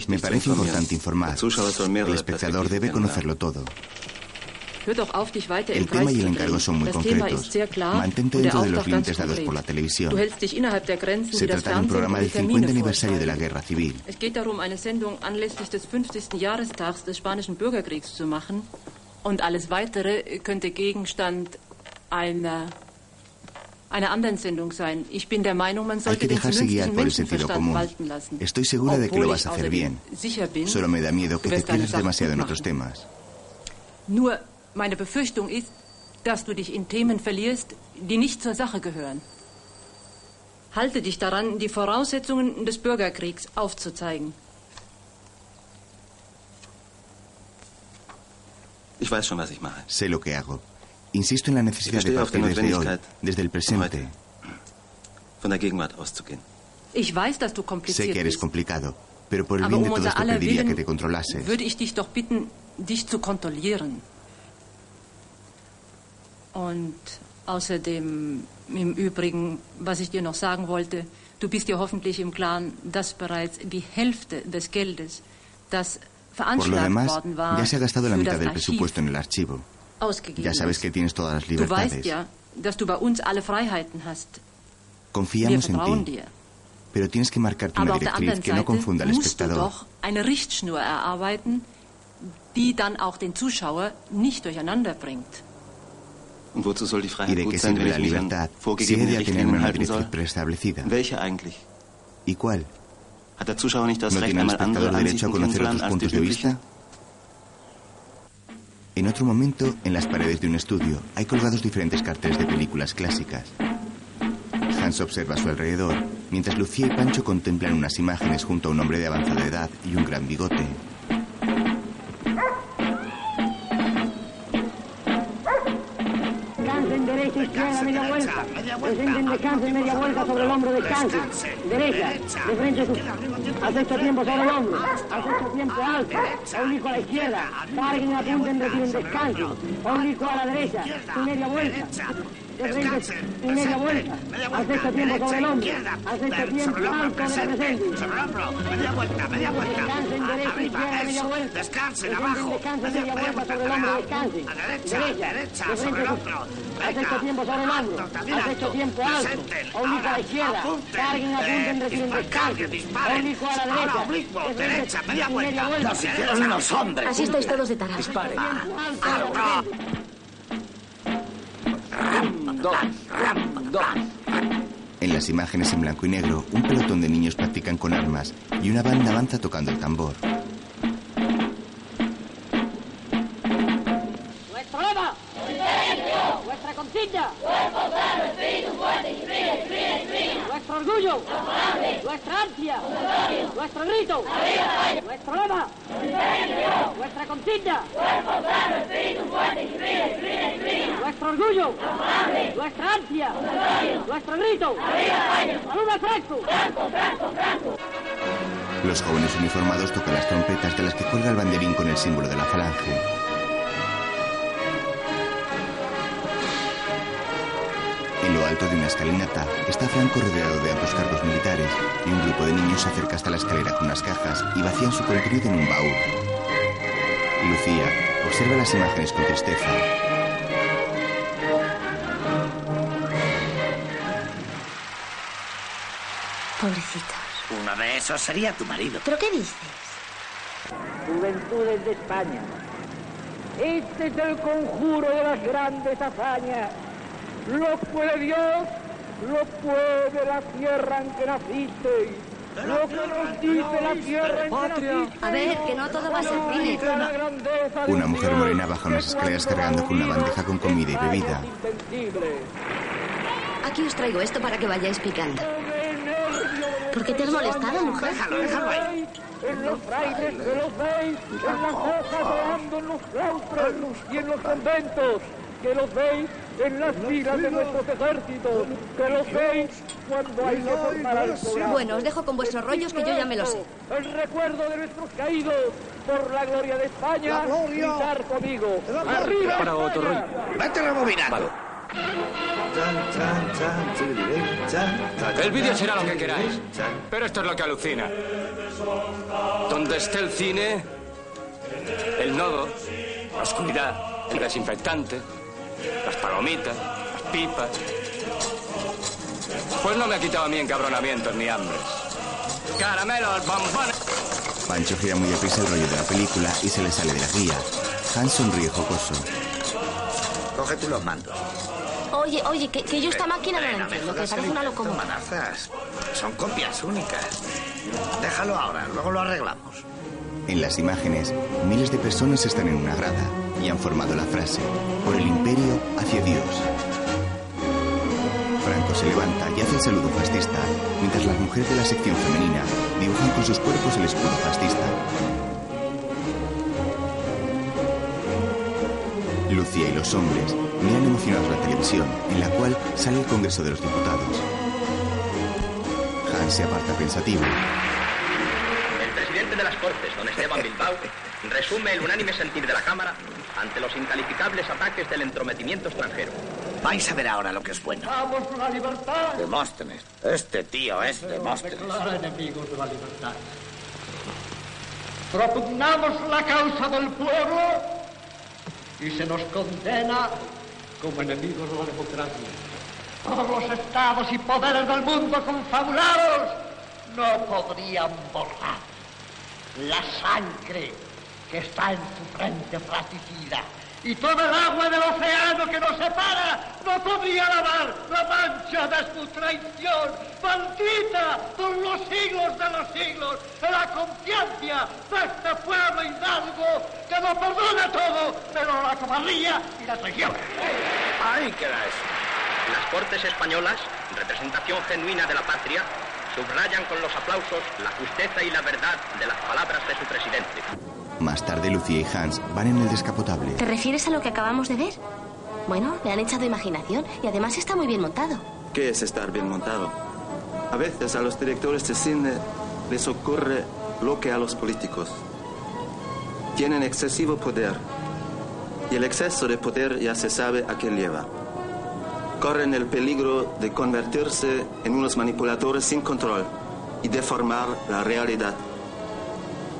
Me parece importante informar. El espectador debe conocerlo todo. Hör doch auf, dich weiter El tema y el zu encargo son muy concretos. ist sehr klar Mantente dentro de los límites dados por la televisión. Se trata de un programa und del die Termine 50 aniversario de la. Guerra Civil. Es geht darum, eine Sendung anlässlich des 50. Jahrestags des Spanischen Bürgerkriegs zu machen. Und alles Weitere könnte Gegenstand einer, einer anderen Sendung sein. Ich bin der Meinung, man sollte den vernünftigen Menschenverstand walten lassen. Estoy segura de que lo vas a ich hacer bien. Sicher bin, Solo me da miedo que du te pierdas demasiado en gut otros temas. Nur meine Befürchtung ist, dass du dich in Themen verlierst, die nicht zur Sache gehören. Halte dich daran, die Voraussetzungen des Bürgerkriegs aufzuzeigen. Ich weiß schon, was ich mache. Sé lo que hago. Insisto en la necesidad de partir desde hoy, desde el presente. Von der Gegenwart auszugehen. Ich weiß, dass du Sé kompliziert que eres bist. complicado, pero por el Aber bien de um todo unser esto aller pediría que Willen te controlases. würde ich dich doch bitten, dich zu kontrollieren. Und außerdem, im Übrigen, was ich dir noch sagen wollte, du bist dir hoffentlich im Klaren, dass bereits die Hälfte des Geldes, das Por lo demás, ya se ha gastado la mitad del presupuesto en el archivo. Ya sabes que tienes todas las libertades. Confiamos en ti, pero tienes que marcarte una directriz que no confunda al espectador. doch eine Richtschnur erarbeiten, die dann auch den Zuschauer nicht durcheinander bringt. Und wozu soll die ¿Y Freiheit de gut qué sein, sirve wenn la ich mich an libertad si he de tener Richtlinien una halten directriz soll? preestablecida? Welche eigentlich? ¿Y cuál? ¿No tiene el espectador derecho a conocer otros puntos de vista? En otro momento, en las paredes de un estudio, hay colgados diferentes carteles de películas clásicas. Hans observa a su alrededor, mientras Lucía y Pancho contemplan unas imágenes junto a un hombre de avanzada edad y un gran bigote. Media vuelta. Presenten descansen, media vuelta sobre el hombro, descansen. Derecha, de frente a su... A sexto tiempo sobre el hombro. A sexto tiempo alto. Oblicuo a la izquierda. Carguen, apunten, reciben descanso. Oblicuo a la derecha. Y media vuelta. De frente y media vuelta. A sexto tiempo sobre el hombro. Sexto tiempo alto de presente. Media vuelta, media vuelta. Descansen derecha, izquierda, media vuelta. Descansen abajo. Descansen, media vuelta sobre el hombro, descansen. A derecha, derecha, de sobre el hombro. a sexto tiempo sobre el hombro. alto. tiempo alto. Oblicuo a la Ahora, izquierda. Carguen, apunten, Eh, reciben descanso. disparen. Oblicuo a la Ahora, derecha. oblicuo, De frente- derecha, media vuelta. vuelta. No, si quieres unos hombres. Así estáis todos de tarados. En las imágenes en blanco y negro, un pelotón de niños practican con armas y una banda avanza tocando el tambor. Nuestro lema. Nuestra consigna. Nuestro orgullo. Nuestra ansia. Nuestro grito. Nuestro lema. Nuestra consigna. Nuestro orgullo. Nuestra ansia. Nuestro grito. ¡Salud al fresco! Los jóvenes uniformados tocan las trompetas de las que cuelga el banderín con el símbolo de la falange. Alto de una escalinata está Franco rodeado de altos cargos militares y un grupo de niños se acerca hasta la escalera con unas cajas y vacían su contenido en un baúl. Lucía observa las imágenes con tristeza. Pobrecitos. Uno de esos sería tu marido. ¿Pero qué dices? Juventudes de España. Este es el conjuro de las grandes hazañas. Lo puede Dios, lo puede la tierra en que nacisteis. Lo que nos dice la tierra en que. A ver, que no todo va a ser cine. De Una un mujer morena baja unas escaleras cargando con una bandeja con comida y bebida. Aquí os traigo esto para que vayáis picando. ¿Por qué te has molestado, mujer? Déjalo, déjalo ahí. En los frailes que los veis, en las hojas volando en los claustros y en los conventos, que los veis en las filas de nuestros ejércitos, que los veis cuando hay que formar al soldado. Bueno, os dejo con vuestros rollos que yo ya me lo sé. El recuerdo de nuestros caídos por la gloria de España, gritar conmigo. ¡Arriba Para otro rollo. Vete rebobinando. El vídeo será lo que queráis, pero esto es lo que alucina. Donde esté el cine, el nodo, la oscuridad, el desinfectante, las palomitas, las pipas. Pues no me ha quitado a mí encabronamientos ni hambres. Caramelos, bombones. Pancho gira muy deprisa el rollo de la película y se le sale de la guía. Hans sonríe jocoso. Coge tú los mandos. Oye, oye, que, que yo esta máquina no la entiendo, que parece una locomotora. manazas. Son copias únicas. Déjalo ahora, luego lo arreglamos. En las imágenes, miles de personas están en una grada y han formado la frase, por el imperio hacia Dios. Franco se levanta y hace el saludo fascista, mientras las mujeres de la sección femenina dibujan con sus cuerpos el escudo fascista. Lucía y los hombres miran emocionados la televisión, en la cual sale el Congreso de los Diputados. Hans se aparta pensativo. De las Cortes, don Esteban Bilbao, resume el unánime sentir de la Cámara ante los incalificables ataques del entrometimiento extranjero. Vais a ver ahora lo que es bueno. ¡Vamos la libertad! Demóstenes. Este tío es Demóstenes. Declara enemigos de la libertad. Propugnamos la causa del pueblo y se nos condena como enemigos de la democracia. Todos los estados y poderes del mundo confabulados no podrían borrar la sangre que está en tu frente fratricida y toda el agua del océano que nos separa no podría lavar la mancha de su traición, maldita por los siglos de los siglos, la confianza de este pueblo hidalgo que lo perdona todo, pero la cobardía y la traición. Ahí queda eso. Las Cortes Españolas, representación genuina de la patria, subrayan con los aplausos la justeza y la verdad de las palabras de su presidente. Más tarde, Lucía y Hans van en el descapotable. ¿Te refieres a lo que acabamos de ver? Bueno, le han echado imaginación y además está muy bien montado. ¿Qué es estar bien montado? A veces a los directores de cine les ocurre lo que a los políticos. Tienen excesivo poder y el exceso de poder ya se sabe a qué lleva. Corren el peligro de convertirse en unos manipuladores sin control y deformar la realidad.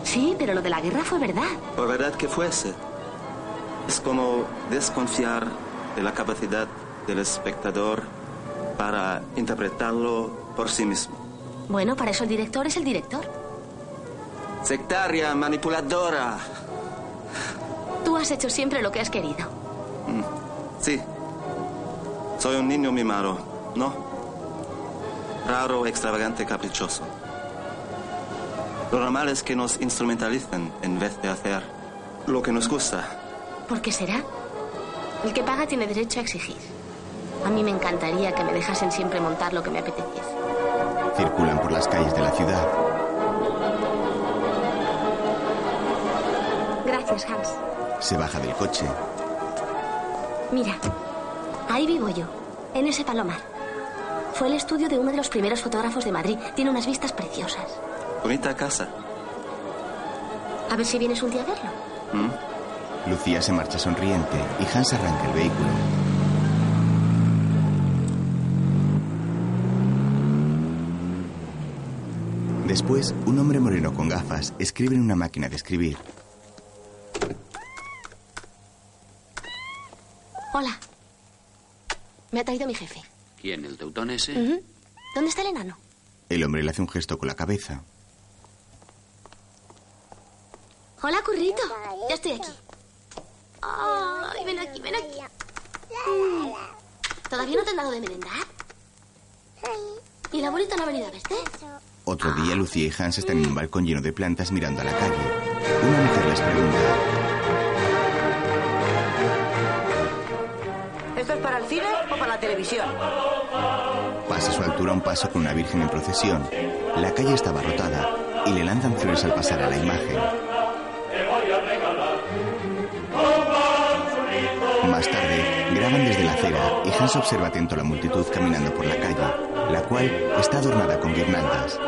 Sí, pero lo de la guerra fue verdad. Por verdad que fuese. Es como desconfiar de la capacidad del espectador para interpretarlo por sí mismo. Bueno, para eso el director es el director. Sectaria, manipuladora. Tú has hecho siempre lo que has querido. Mm, Sí. Soy un niño mimado, ¿no? Raro, extravagante, caprichoso. Lo normal es que nos instrumentalicen en vez de hacer lo que nos gusta. ¿Por qué será? El que paga tiene derecho a exigir. A mí me encantaría que me dejasen siempre montar lo que me apeteciese. Circulan por las calles de la ciudad. Gracias, Hans. Se baja del coche. Mira, ahí vivo yo, en ese palomar. Fue el estudio de uno de los primeros fotógrafos de Madrid. Tiene unas vistas preciosas. Bonita casa. A ver si vienes un día a verlo. ¿Mm? Lucía se marcha sonriente y Hans arranca el vehículo. Después, un hombre moreno con gafas escribe en una máquina de escribir. Hola. Me ha traído mi jefe. ¿Quién? ¿El teutón ese? ¿Dónde está el enano? El hombre le hace un gesto con la cabeza. Hola, currito. Ya estoy aquí. Ay, ven aquí, ven aquí. Mm. ¿Todavía no te han dado de merendar? ¿Y el abuelito no ha venido a verte? Otro día, Lucía y Hans están en un balcón lleno de plantas mirando a la calle. Una mujer les pregunta. O para la televisión? Pasa a su altura un paso con una virgen en procesión. La calle está abarrotada y le lanzan flores al pasar a la imagen. Más tarde, graban desde la acera y Hans observa atento a la multitud caminando por la calle, la cual está adornada con guirnaldas.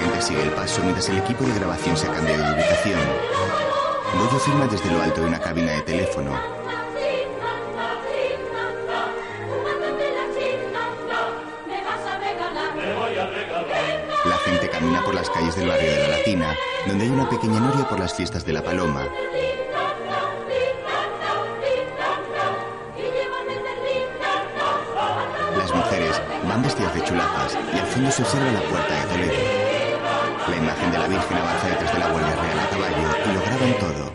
Gente sigue el paso mientras el equipo de grabación se ha cambiado de ubicación. Goyo filma desde lo alto de una cabina de teléfono. La gente camina por las calles del barrio de la Latina, donde hay una pequeña noria por las fiestas de la Paloma. Las mujeres van vestidas de chulapas y al fondo se observa la puerta de Toledo. La imagen de la Virgen avanza detrás de la Guardia Real a caballo y lo graban todo.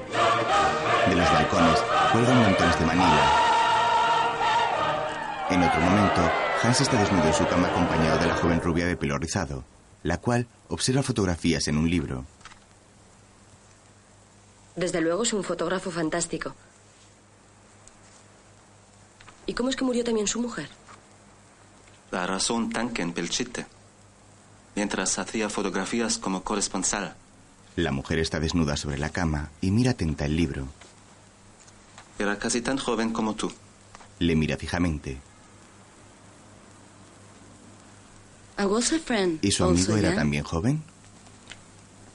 De los balcones cuelgan montones de Manila. En otro momento, Hans está desnudo en su cama acompañado de la joven rubia de pelo rizado, la cual observa fotografías en un libro. Desde luego es un fotógrafo fantástico. ¿Y cómo es que murió también su mujer? La arrasó un tanque en Pelchite, mientras hacía fotografías como corresponsal. La mujer está desnuda sobre la cama y mira atenta el libro. Era casi tan joven como tú. Le mira fijamente. I was a friend ¿Y su amigo also, era yeah? también joven?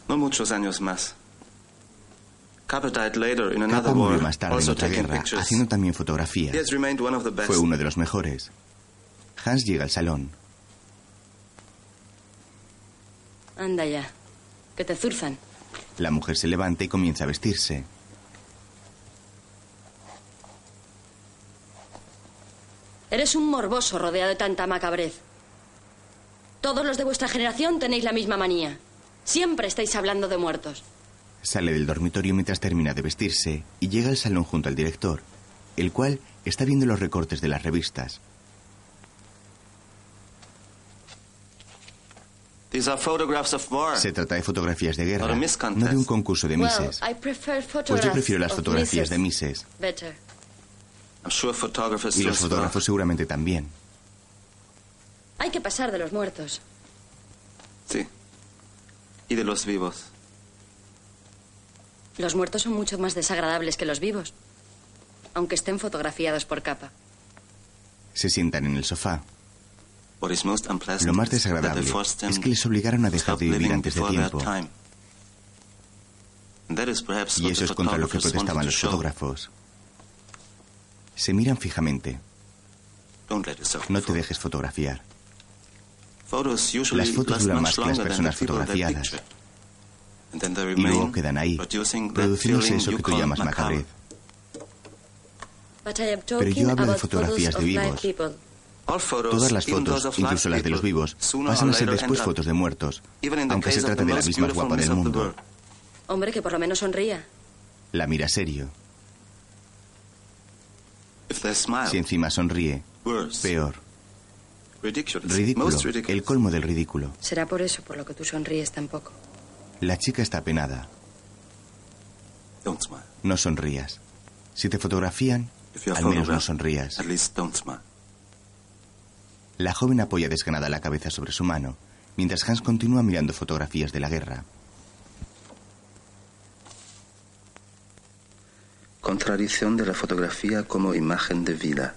No muchos años más. Capa died later in Capa another murió war, más tarde en also otra taking guerra, pictures. haciendo también fotografía. He has remained one of the best. Fue uno de los mejores. Hans llega al salón. Anda ya. que te zurzan. La mujer se levanta y comienza a vestirse. Eres un morboso rodeado de tanta macabrez. Todos los de vuestra generación tenéis la misma manía. Siempre estáis hablando de muertos. Sale del dormitorio mientras termina de vestirse y llega al salón junto al director, el cual está viendo los recortes de las revistas. These are photographs of war. Se trata de fotografías de guerra, no de un concurso de Well, mises. I prefer Pues yo prefiero las fotografías de mises. Y los fotógrafos seguramente también. Hay que pasar de los muertos. Sí. Y de los vivos. Los muertos son mucho más desagradables que los vivos, aunque estén fotografiados por capa. Se sientan en el sofá. What is most unpleasant Lo más is that desagradable they forced them es que les obligaron a to dejar stop de vivir living antes de tiempo. time. And that is perhaps Y what eso es contra lo que protestaban los fotógrafos. Se miran fijamente. Don't let yourself No te dejes fotografiar. Photos usually Las fotos last duran much más que las longer than the personas fotografiadas. picture. And then they Y luego quedan ahí, producing that produciéndose eso you que tú call llamas macabre. macabrez. But I am Pero talking yo hablo de about fotografías photos de vivos. Todas las fotos, incluso las de los vivos, pasan a ser después fotos de muertos, aunque se the de la misma guapa del mundo. Hombre, que por lo menos sonría. La mira serio. Si encima sonríe, peor. Ridículo. El colmo del ridículo. Será por eso por lo que tú sonríes tan poco. La chica está penada. No sonrías. Si te fotografían, al menos no sonrías. La joven apoya desganada la cabeza sobre su mano, mientras Hans continúa mirando fotografías de la guerra. Contradicción de la fotografía como imagen de vida.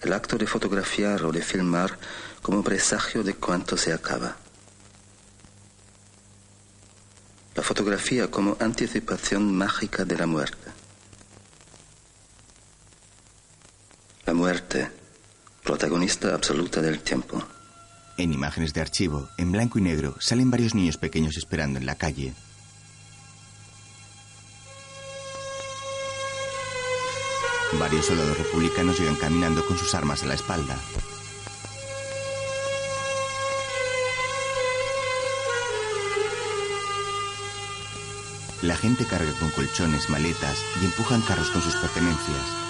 El acto de fotografiar o de filmar como presagio de cuanto se acaba. La fotografía como anticipación mágica de la muerte. La muerte, protagonista absoluta del tiempo. En imágenes de archivo, en blanco y negro, salen varios niños pequeños esperando en la calle. Varios soldados republicanos llegan caminando con sus armas a la espalda. La gente carga con colchones, maletas y empujan carros con sus pertenencias.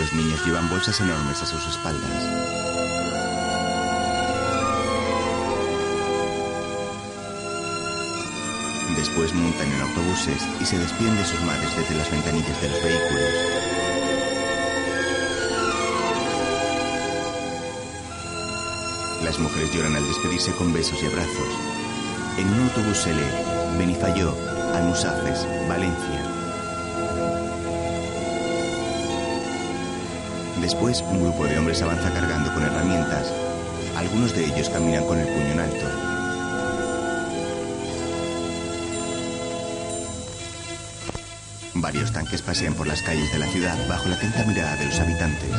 Los niños llevan bolsas enormes a sus espaldas. Después montan en autobuses y se despiden de sus madres desde las ventanillas de los vehículos. Las mujeres lloran al despedirse con besos y abrazos. En un autobús se lee Benifayó, Almusafes, Valencia. Después, un grupo de hombres avanza cargando con herramientas. Algunos de ellos caminan con el puño en alto. Varios tanques pasean por las calles de la ciudad bajo la atenta mirada de los habitantes.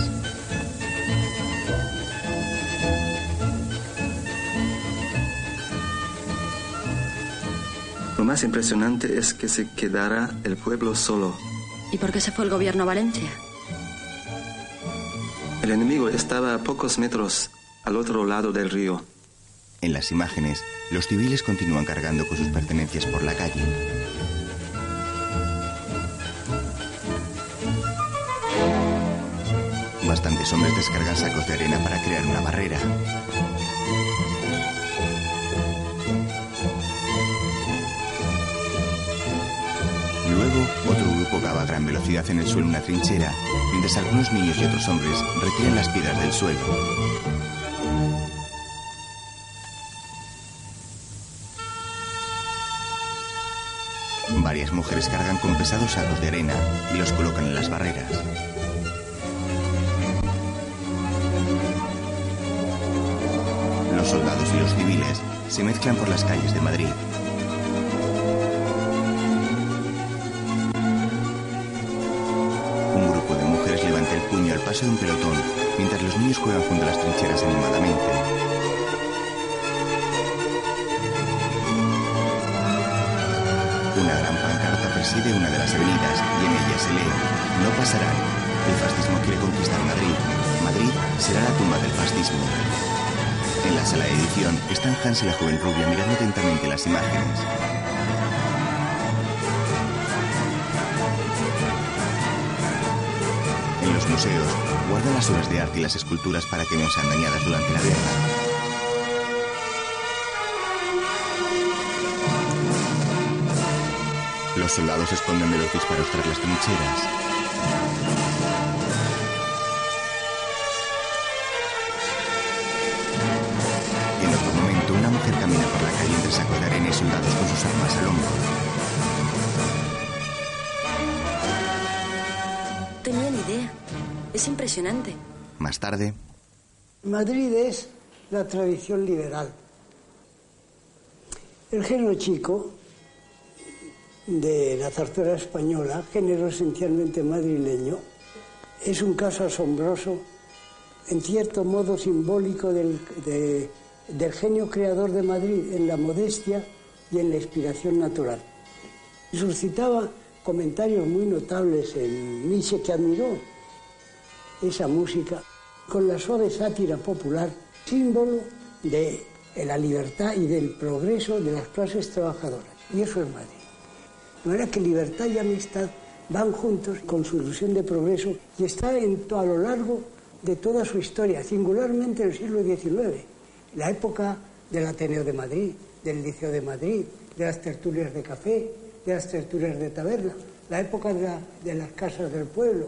Lo más impresionante es que se quedara el pueblo solo. ¿Y por qué se fue el gobierno a Valencia? El enemigo estaba a pocos metros al otro lado del río. En las imágenes, los civiles continúan cargando con sus pertenencias por la calle. Bastantes hombres descargan sacos de arena para crear una barrera. Luego, cava a gran velocidad en el suelo una trinchera, mientras algunos niños y otros hombres retiran las piedras del suelo. Varias mujeres cargan con pesados sacos de arena y los colocan en las barreras. Los soldados y los civiles se mezclan por las calles de Madrid. De un pelotón mientras los niños juegan junto a las trincheras animadamente. Una gran pancarta preside una de las avenidas y en ella se lee, no pasarán. El fascismo quiere conquistar Madrid. Madrid será la tumba del fascismo. En la sala de edición están Hans y la joven rubia mirando atentamente las imágenes. Guardan las obras de arte y las esculturas para que no sean dañadas durante la guerra. Los soldados esconden de los disparos las trincheras. En otro momento, una mujer camina por la calle entre sacos de arena y soldados con sus armas al hombro. Es impresionante. Más tarde, Madrid es la tradición liberal. El género chico de la zarzuela española, género esencialmente madrileño, es un caso asombroso, en cierto modo simbólico del, de- del genio creador de Madrid en la modestia y en la inspiración natural. Suscitaba comentarios muy notables en Nietzsche, que admiró esa música con la suave sátira popular, símbolo de la libertad y del progreso de las clases trabajadoras. Y eso es Madrid. De manera que libertad y amistad van juntos con su ilusión de progreso y está en a lo largo de toda su historia, singularmente en el siglo XIX, la época del Ateneo de Madrid, del Liceo de Madrid, de las tertulias de café, de las tertulias de taberna, la época de las casas del pueblo,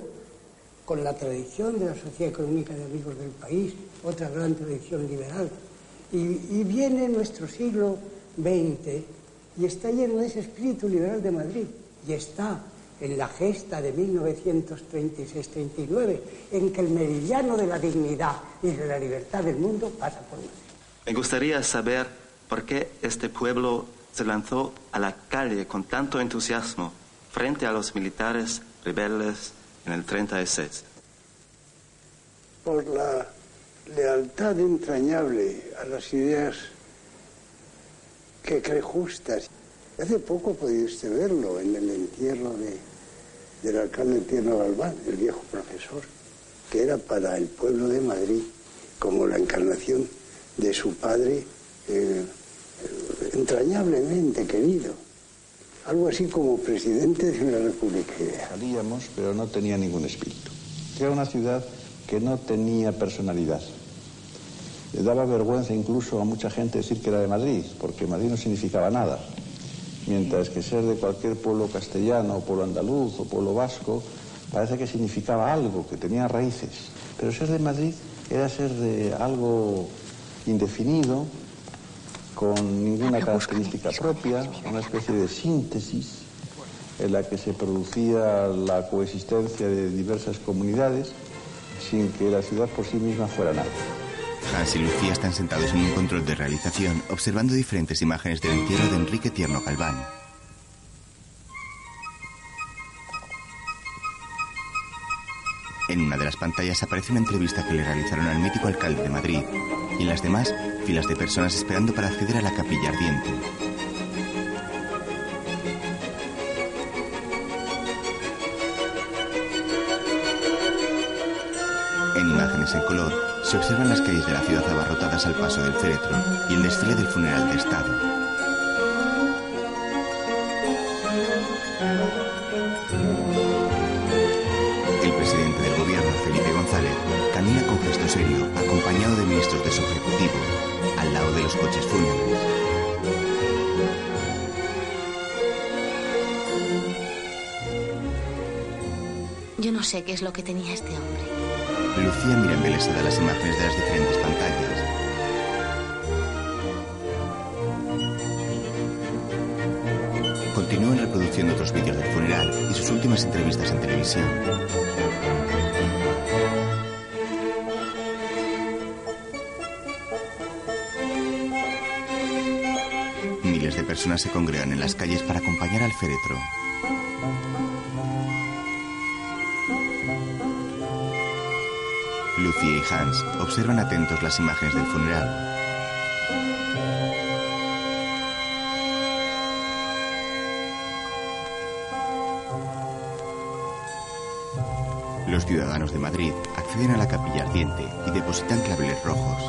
con la tradición de la Sociedad Económica de Amigos del País, otra gran tradición liberal. Y, y viene nuestro siglo XX y está lleno de ese espíritu liberal de Madrid y está en la gesta de 1936-39, en que el meridiano de la dignidad y de la libertad del mundo pasa por Madrid. Me gustaría saber por qué este pueblo se lanzó a la calle con tanto entusiasmo frente a los militares rebeldes en el 36. por la lealtad entrañable a las ideas que cree justas. Hace poco usted verlo en el entierro de, del alcalde Tierno Galván, el viejo profesor, que era para el pueblo de Madrid como la encarnación de su padre eh, entrañablemente querido. Algo así como presidente de una república. Salíamos, pero no tenía ningún espíritu. Era una ciudad que no tenía personalidad. Le daba vergüenza incluso a mucha gente decir que era de Madrid, porque Madrid no significaba nada. Mientras que ser de cualquier pueblo castellano, o pueblo andaluz, o pueblo vasco, parece que significaba algo, que tenía raíces. Pero ser de Madrid era ser de algo indefinido, con ninguna característica propia, una especie de síntesis en la que se producía la coexistencia de diversas comunidades sin que la ciudad por sí misma fuera nada. Hans y Lucía están sentados en un control de realización observando diferentes imágenes del entierro de Enrique Tierno Galván. En una de las pantallas aparece una entrevista que le realizaron al mítico alcalde de Madrid y en las demás filas de personas esperando para acceder a la capilla ardiente. En imágenes en color se observan las calles de la ciudad abarrotadas al paso del féretro y el desfile del funeral de Estado. Sé qué es lo que tenía este hombre. Lucía mira embelesada las imágenes de las diferentes pantallas. Continúan reproduciendo otros vídeos del funeral y sus últimas entrevistas en televisión. Miles de personas se congregan en las calles para acompañar al féretro. Y Hans observan atentos las imágenes del funeral. Los ciudadanos de Madrid acceden a la capilla ardiente y depositan claveles rojos.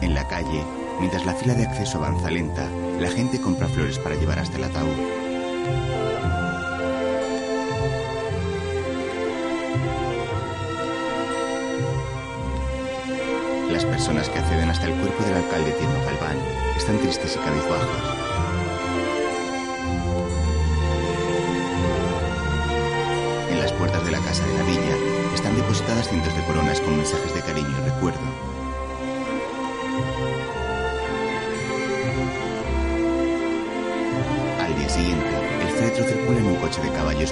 En la calle, mientras la fila de acceso avanza lenta, la gente compra flores para llevar hasta el ataúd. Las personas que acceden hasta el cuerpo del alcalde Tierno Galván están tristes y cabizbajos. En las puertas de la casa de la villa están depositadas cientos de coronas con mensajes de cariño y recuerdo.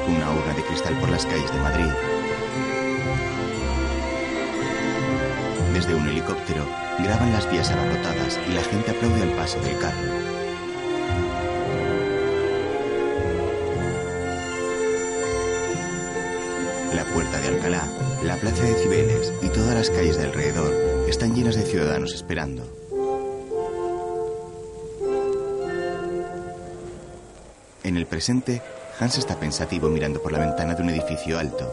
Una urna de cristal por las calles de Madrid. Desde un helicóptero graban las vías abarrotadas y la gente aplaude al paso del carro. La puerta de Alcalá, la plaza de Cibeles y todas las calles de alrededor están llenas de ciudadanos esperando. En el presente, Hans está pensativo mirando por la ventana de un edificio alto.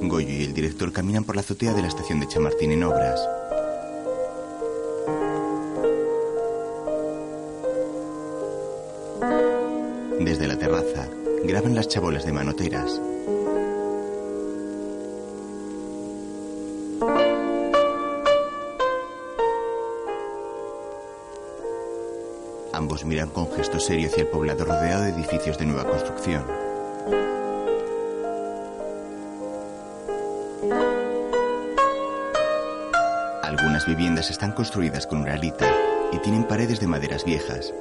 Goyo y el director caminan por la azotea de la estación de Chamartín en obras. Desde la terraza, graban las chabolas de manoteras. Miran con gesto serio hacia el poblado rodeado de edificios de nueva construcción. Algunas viviendas están construidas con uralita y tienen paredes de maderas viejas.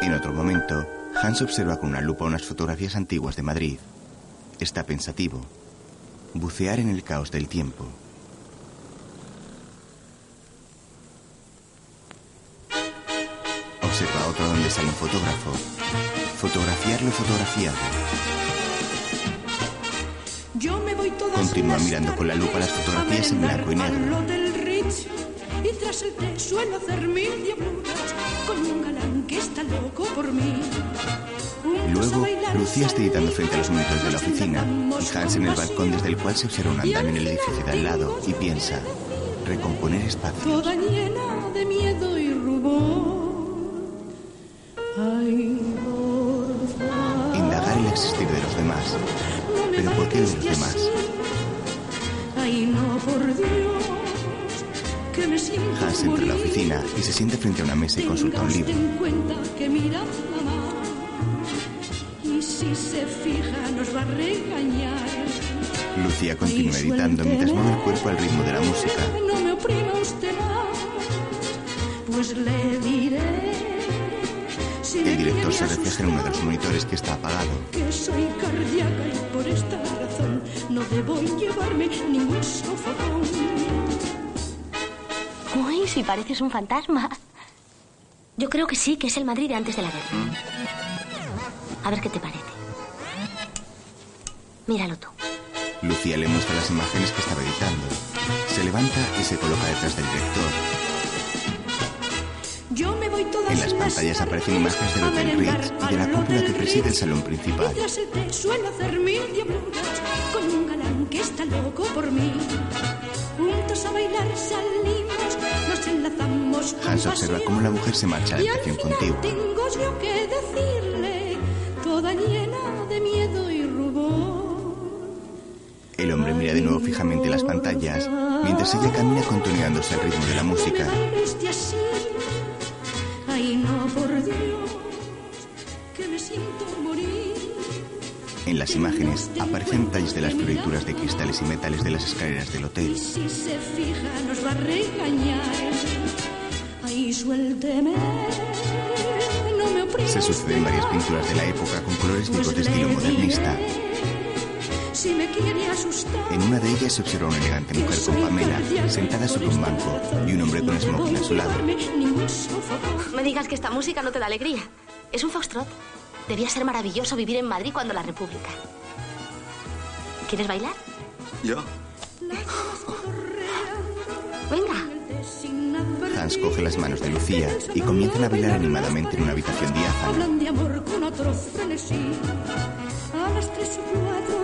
En otro momento, Hans observa con una lupa unas fotografías antiguas de Madrid. Está pensativo. Bucear en el caos del tiempo. Un fotógrafo. Fotografiar lo fotografiado. Yo me voy todas Continúa mirando con la lupa las fotografías en blanco y negro. y tras el té suelo hacer mil diabluras con un galán que está loco por mí. Luego, Lucía está editando frente a los monitores de la oficina y Hans en el balcón desde el cual se observa un andamio en el edificio de al lado y piensa, recomponer espacio. Toda llena de miedo Pero ¿por qué de los demás? que Hans entra en la oficina y se siente frente a una mesa y consulta un libro. que a. Lucía continúa editando mientras mueve el cuerpo al ritmo de la música. No me oprima usted más, pues le diré El director se refleja en uno de los monitores que está apagado. que soy cardíaca y por esta no debo llevarme ningún sofocón. Uy, si pareces un fantasma. Yo creo que sí, que es el Madrid de antes de la guerra. A ver qué te parece. Míralo tú. Lucía le muestra las imágenes que estaba editando. Se levanta y se coloca detrás del director. En las pantallas aparecen imágenes del Hotel Ritz y de la cúpula que preside el salón principal. Y tras el té suelo hacer mil diabluras con un galán que está loco por mí. Juntos a bailar salimos, nos enlazamos con Hans observa cómo la mujer se marcha a la habitación contigua. tengo yo que decirle, toda llena de miedo y rubor. El hombre mira de nuevo fijamente las pantallas mientras ella camina contoneándose al ritmo de la música. Ay no por Dios, que me siento morir. En las imágenes aparecen detalles de las florituras de cristales y metales de las escaleras del hotel. Si se fija nos va a regañar. Ay, suélteme, no me oprima Se suceden varias pinturas de la época con colores de estilo modernista. Si me quiere asustar. En una de ellas se observa una elegante mujer con Pamela sentada sobre un banco y un hombre con smoking a su lado. Me digas que esta música no te da alegría. Es un foxtrot. Debía ser maravilloso vivir en Madrid cuando la República. ¿Quieres bailar? ¿Yo? Venga. Hans coge las manos de Lucía y comienzan a bailar animadamente en una habitación diáfana. Hablan de amor con otro frenesí. A las tres o cuatro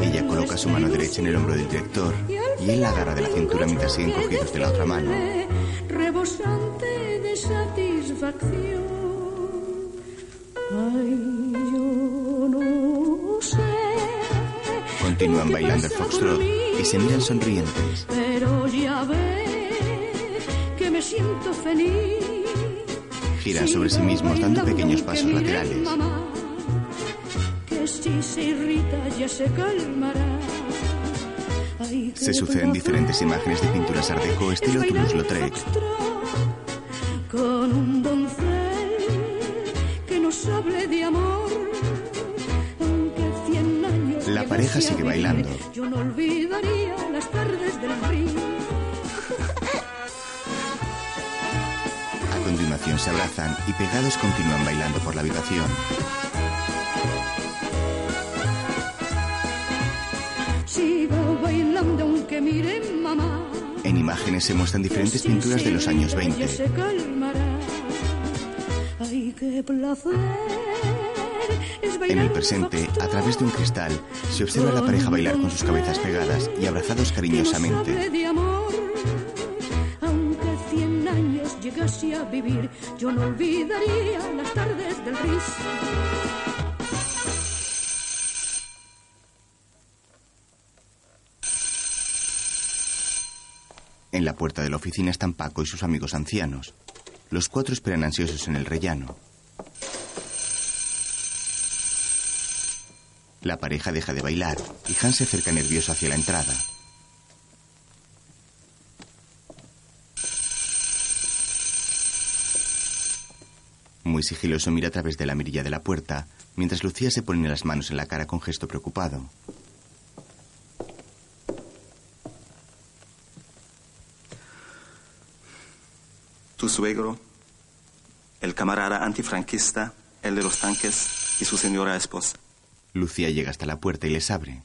Ella coloca su mano derecha en el hombro del director y él la agarra de la cintura mientras siguen cogidos de la otra mano. rebosante de satisfacción. Ay, yo no sé, Continúan bailando el foxtrot y se miran sonrientes. pero ya ve que me siento feliz. Giran sobre sí mismos dando pequeños pasos laterales. Mamá, si se irrita ya se calmará. Ay, Se suceden diferentes imágenes de pinturas art deco estilo Toulouse-Lautrec. con un doncel que nos hable de amor. Aunque cien años La pareja sigue bailando. Yo no olvidaría las tardes del río. A continuación se abrazan y pegados continúan bailando por la habitación. Imágenes se muestran diferentes pinturas de los años Ya 20. se calmará. Ay, qué placer. Es En el presente, a través de un cristal, se observa a la pareja bailar con sus cabezas pegadas y abrazados cariñosamente. de amor. Aunque cien años llegase a vivir, yo no olvidaría las tardes del ris. Puerta de la oficina están Paco y sus amigos ancianos. Los cuatro esperan ansiosos en el rellano. La pareja deja de bailar y Hans se acerca nervioso hacia la entrada. Muy sigiloso mira a través de la mirilla de la puerta, mientras Lucía se pone las manos en la cara con gesto preocupado. Tu suegro, el camarada antifranquista, el de los tanques y su señora esposa. Lucía llega hasta la puerta y les abre.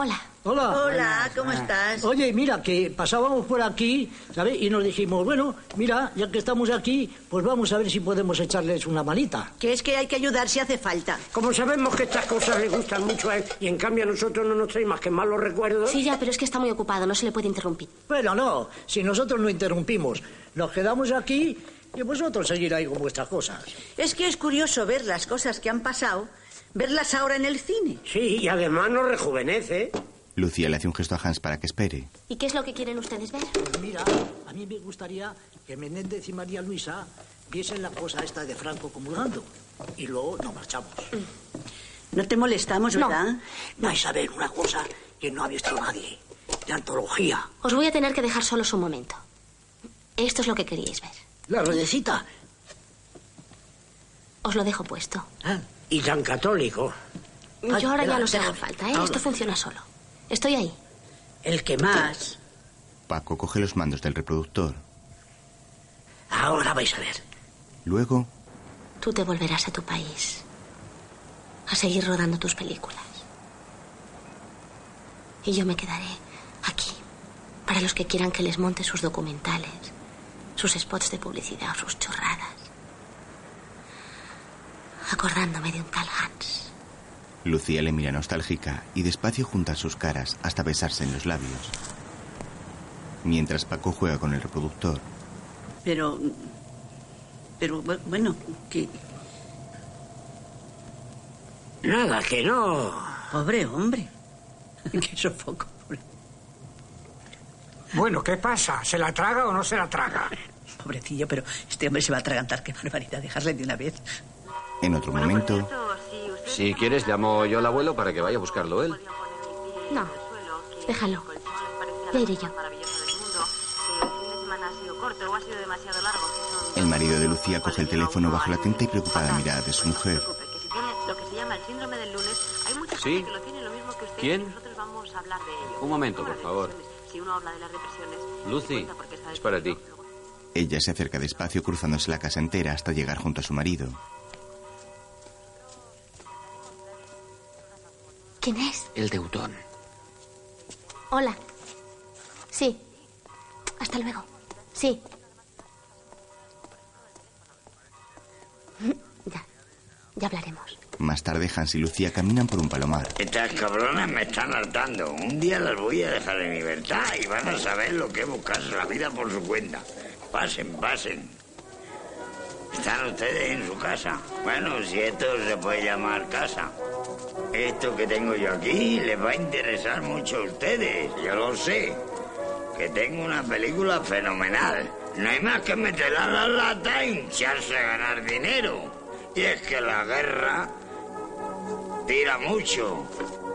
Hola. Hola. Hola, ¿cómo estás? Oye, mira, que pasábamos por aquí, ¿sabes? Y nos dijimos, bueno, mira, ya que estamos aquí, pues vamos a ver si podemos echarles una manita. Que es que hay que ayudar si hace falta. Como sabemos que estas cosas le gustan mucho a él y en cambio a nosotros no nos trae más que malos recuerdos. Sí, ya, pero es que está muy ocupado, no se le puede interrumpir. Bueno, no, si nosotros no interrumpimos, nos quedamos aquí y vosotros seguir ahí con vuestras cosas. Es que es curioso ver las cosas que han pasado, verlas ahora en el cine. Sí, y además nos rejuvenece. Lucía le hace un gesto a Hans para que espere. ¿Y qué es lo que quieren ustedes ver? Pues mira, a mí me gustaría que Menéndez y María Luisa viesen la cosa esta de Franco comulgando. Y luego nos marchamos. No te molestamos, ¿verdad? Vais a ver una cosa que no ha visto nadie. De antología. Os voy a tener que dejar solos un momento. Esto es lo que queríais ver. La ruedecita. Os lo dejo puesto. Y tan católico. Yo ahora ya no os hago falta, ¿eh? Ahora. Esto funciona solo. Estoy ahí. El que más. Paco coge los mandos del reproductor. Ahora vais a ver. Luego, Tú te volverás a tu país. A seguir rodando tus películas. Y yo me quedaré aquí. Para los que quieran que les monte sus documentales, sus spots de publicidad o sus chorradas. Acordándome de un tal Hans. Lucía le mira nostálgica y despacio junta sus caras hasta besarse en los labios. Mientras Paco juega con el reproductor, Pero. Pero bu- bueno, que. Nada, que no. Pobre hombre. (laughs) Qué sofoco. Bueno, ¿qué pasa? ¿Se la traga o no se la traga? (laughs) Pobrecillo, pero este hombre se va a atragantar. Qué barbaridad, dejarle de una vez. En otro momento, Si quieres, llamo yo al abuelo para que vaya a buscarlo él. No, déjalo. Ya iré yo. largo. El marido de Lucía coge el teléfono bajo la atenta y preocupada mirada de su mujer. Hay mucha ¿Sí? ¿Quién? Un momento, por favor. Si uno habla de las depresiones, Lucy, es para ti. Ella se acerca despacio cruzándose la casa entera hasta llegar junto a su marido. ¿Quién es? El deutón. Hola. Sí. Hasta luego. Sí. (laughs) Ya. Ya hablaremos. Más tarde, Hans y Lucía caminan por un palomar. Estas cabronas me están hartando. Un día las voy a dejar en libertad y van a saber lo que es buscarse la vida por su cuenta. Pasen, pasen. ¿Están ustedes en su casa? Bueno, si esto se puede llamar casa. Esto que tengo yo aquí les va a interesar mucho a ustedes, yo lo sé. Que tengo una película fenomenal. No hay más que meterla a la lata e hincharse a ganar dinero. Y es que la guerra tira mucho.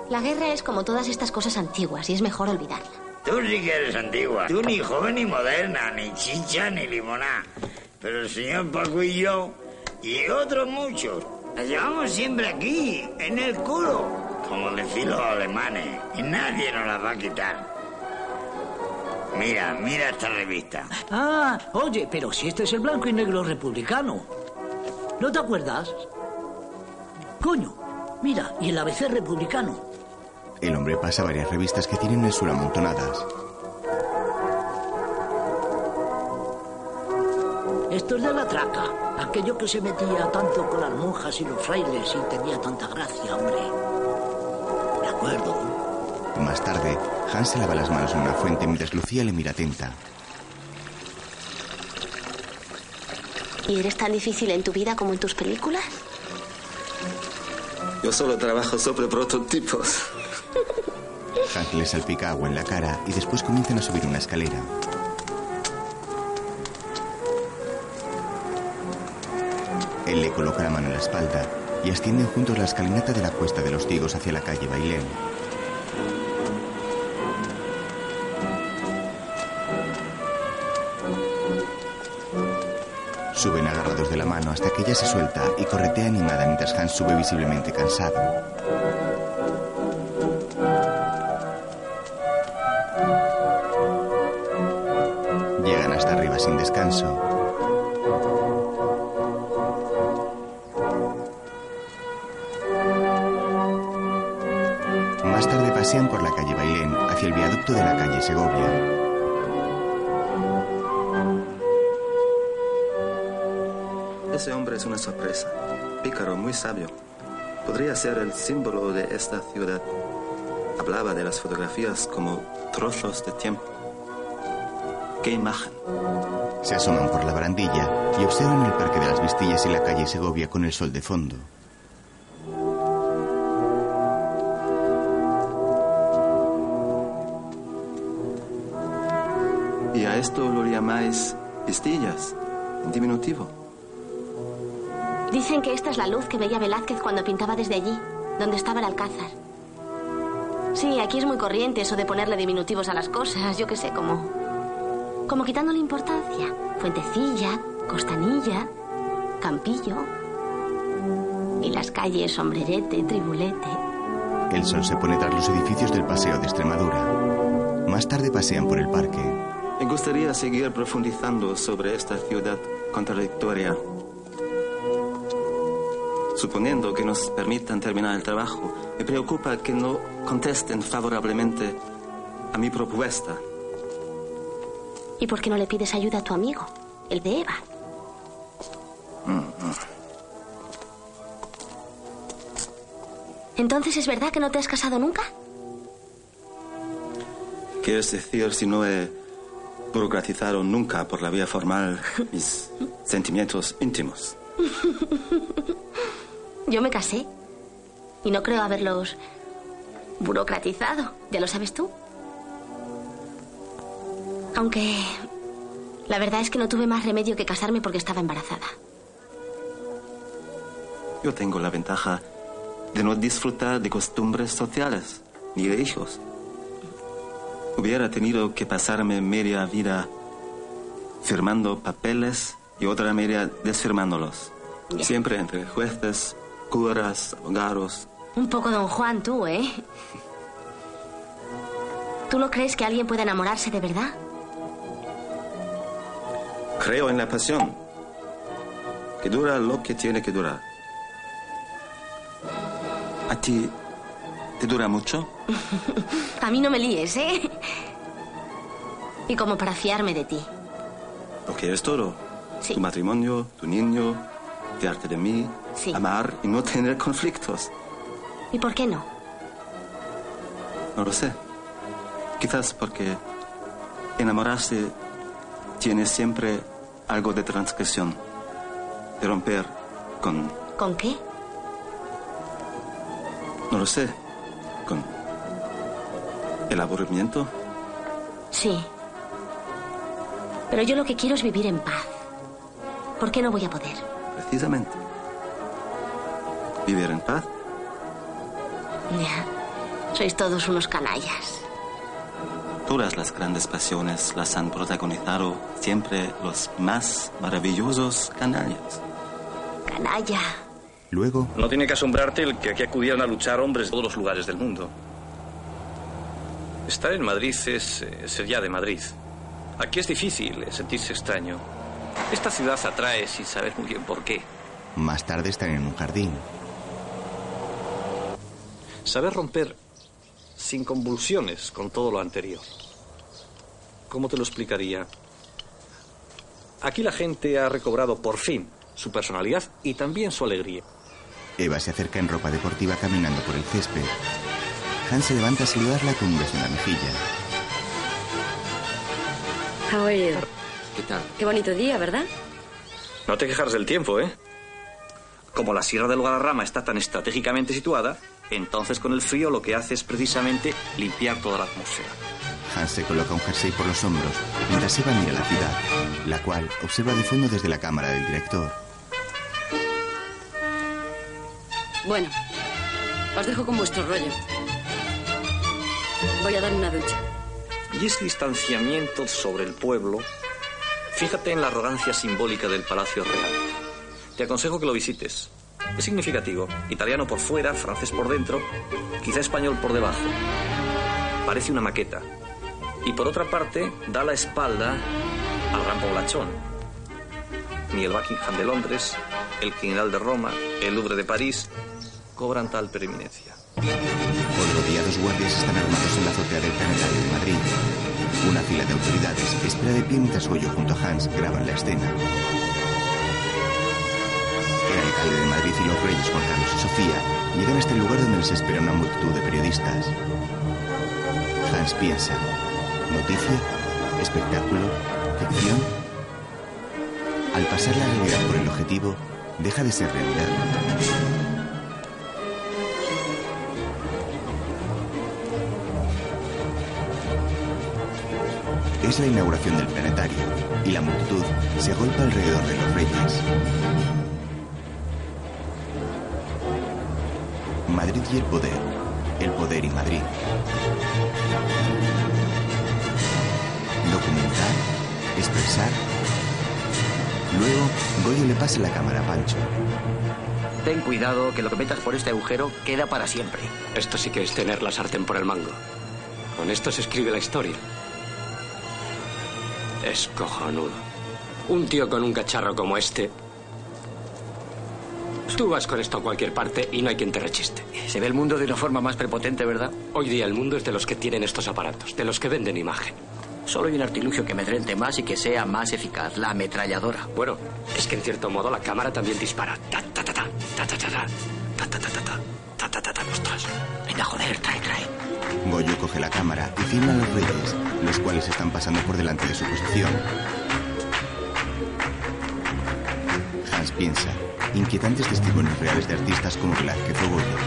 La guerra es como todas estas cosas antiguas y es mejor olvidarla. Tú sí que eres antigua. Tú ni joven ni moderna, ni chicha ni limoná. Pero el señor Paco y yo, y otros muchos, la llevamos siempre aquí, en el culo, como decían los alemanes, y nadie nos la va a quitar. Mira, mira esta revista. Ah, oye, pero si este es el blanco y negro republicano. ¿No te acuerdas? Coño, mira, y el ABC republicano. El hombre pasa varias revistas que tienen en el suelo amontonadas. Esto es de la traca. Aquello que se metía tanto con las monjas y los frailes y tenía tanta gracia, hombre. Me acuerdo. Más tarde, Hans se lava las manos en una fuente mientras Lucía le mira atenta. ¿Y eres tan difícil en tu vida como en tus películas? Yo solo trabajo sobre prototipos. Hans le salpica agua en la cara y después comienzan a subir una escalera. Él le coloca la mano en la espalda y ascienden juntos la escalinata de la cuesta de los Tigos hacia la calle Bailén. Suben agarrados de la mano hasta que ella se suelta y corretea animada mientras Hans sube visiblemente cansado. Llegan hasta arriba sin descanso. Segovia. Ese hombre es una sorpresa. Pícaro, muy sabio. Podría ser el símbolo de esta ciudad. Hablaba de las fotografías como trozos de tiempo. ¡Qué imagen! Se asoman por la barandilla y observan el Parque de las Vistillas y la calle Segovia con el sol de fondo. Llamáis vistillas, en diminutivo. Dicen que esta es la luz que veía Velázquez cuando pintaba desde allí, donde estaba el alcázar. Sí, aquí es muy corriente eso de ponerle diminutivos a las cosas, yo qué sé, como. como quitándole importancia. Fuentecilla, Costanilla, Campillo. Y las calles Sombrerete, Tribulete. El sol se pone tras los edificios del Paseo de Extremadura. Más tarde pasean por el parque. Me gustaría seguir profundizando sobre esta ciudad contradictoria. Suponiendo que nos permitan terminar el trabajo, me preocupa que no contesten favorablemente a mi propuesta. ¿Y por qué no le pides ayuda a tu amigo, el de Eva? Entonces, ¿es verdad que no te has casado nunca? ¿Quieres decir si no he burocratizado nunca por la vía formal mis sentimientos íntimos? Yo me casé. Y no creo haberlos burocratizado. Ya lo sabes tú. Aunque la verdad es que no tuve más remedio que casarme porque estaba embarazada. Yo tengo la ventaja de no disfrutar de costumbres sociales ni de hijos. Hubiera tenido que pasarme media vida firmando papeles y otra media desfirmándolos. Ya. Siempre entre jueces, curas, abogados. Un poco don Juan tú, ¿eh? ¿Tú no crees que alguien pueda enamorarse de verdad? Creo en la pasión, que dura lo que tiene que durar. ¿A ti te dura mucho? (laughs) A mí no me líes, ¿eh? Y como para fiarme de ti. Lo que es todo. Sí. Tu matrimonio, tu niño, fiarte de mí, Sí. amar y no tener conflictos. ¿Y por qué no? No lo sé. Quizás porque enamorarse tiene siempre algo de transgresión, de romper con, ¿Con qué? no lo sé, el aburrimiento. Sí. Pero yo lo que quiero es vivir en paz. ¿Por qué no voy a poder? Precisamente. Vivir en paz. Ya. Sois todos unos canallas. Todas las grandes pasiones las han protagonizado siempre los más maravillosos canallas. Canalla. Luego, No tiene que asombrarte el que aquí acudieran a luchar hombres de todos los lugares del mundo. Estar en Madrid es eh, ser ya de Madrid. Aquí es difícil eh, sentirse extraño. Esta ciudad atrae sin saber muy bien por qué. más tarde están en un jardín. Saber romper sin convulsiones con todo lo anterior. ¿Cómo te lo explicaría? Aquí la gente ha recobrado por fin su personalidad y también su alegría. Eva se acerca en ropa deportiva caminando por el césped. Hans se levanta a saludarla con un beso en la mejilla. How are you? ¿Qué tal? Qué bonito día, ¿verdad? No te quejas del tiempo, ¿eh? Como la Sierra del Guadarrama está tan estratégicamente situada, entonces con el frío lo que hace es precisamente limpiar toda la atmósfera. Hans se coloca un jersey por los hombros mientras Eva mira la ciudad, la cual observa de fondo desde la cámara del director. Bueno, os dejo con vuestro rollo. Voy a dar una ducha. Y ese distanciamiento sobre el pueblo, fíjate en la arrogancia simbólica del Palacio Real. Te aconsejo que lo visites. Es significativo. Italiano por fuera, francés por dentro, quizá español por debajo. Parece una maqueta. Y por otra parte, da la espalda al gran poblachón. Ni el Buckingham de Londres, el Quinal de Roma, el Louvre de París cobran tal preeminencia. Otro día guardias están armados en la azotea del planetario de Madrid. Una fila de autoridades espera de pie mientras Goyo junto a Hans graban la escena. El alcalde de Madrid y los reyes Juan Carlos y Sofía llegan hasta el lugar donde les espera una multitud de periodistas. Hans piensa, ¿noticia? ¿Espectáculo? ¿Ficción? Al pasar la realidad por el objetivo, deja de ser realidad. Es la inauguración del planetario y la multitud se agolpa alrededor de los reyes. Madrid y el poder. El poder y Madrid. Documentar. Expresar. Luego, Goyo le pasa la cámara a Pancho. Ten cuidado que lo que metas por este agujero queda para siempre. Esto sí que es tener la sartén por el mango. Con esto se escribe la historia. Es cojonudo. Un tío con un cacharro como este. Tú vas con esto a cualquier parte y no hay quien te rechiste. Se ve el mundo de una forma más prepotente, ¿verdad? Hoy día el mundo es de los que tienen estos aparatos, de los que venden imagen. Solo hay un artilugio que amedrente más y que sea más eficaz, la ametralladora. Bueno, es que en cierto modo la cámara también dispara. Ta, ta, ta, ta, ta, ta, ta, ta, ta, ta, ta, ta, ta, ta, ta, ta, ta, ostras. Venga, joder, trae, trae. Goyo coge la cámara y filma los reyes, los cuales están pasando por delante de su posición. Hans piensa, inquietantes testimonios reales de artistas como Velázquez o Goyo.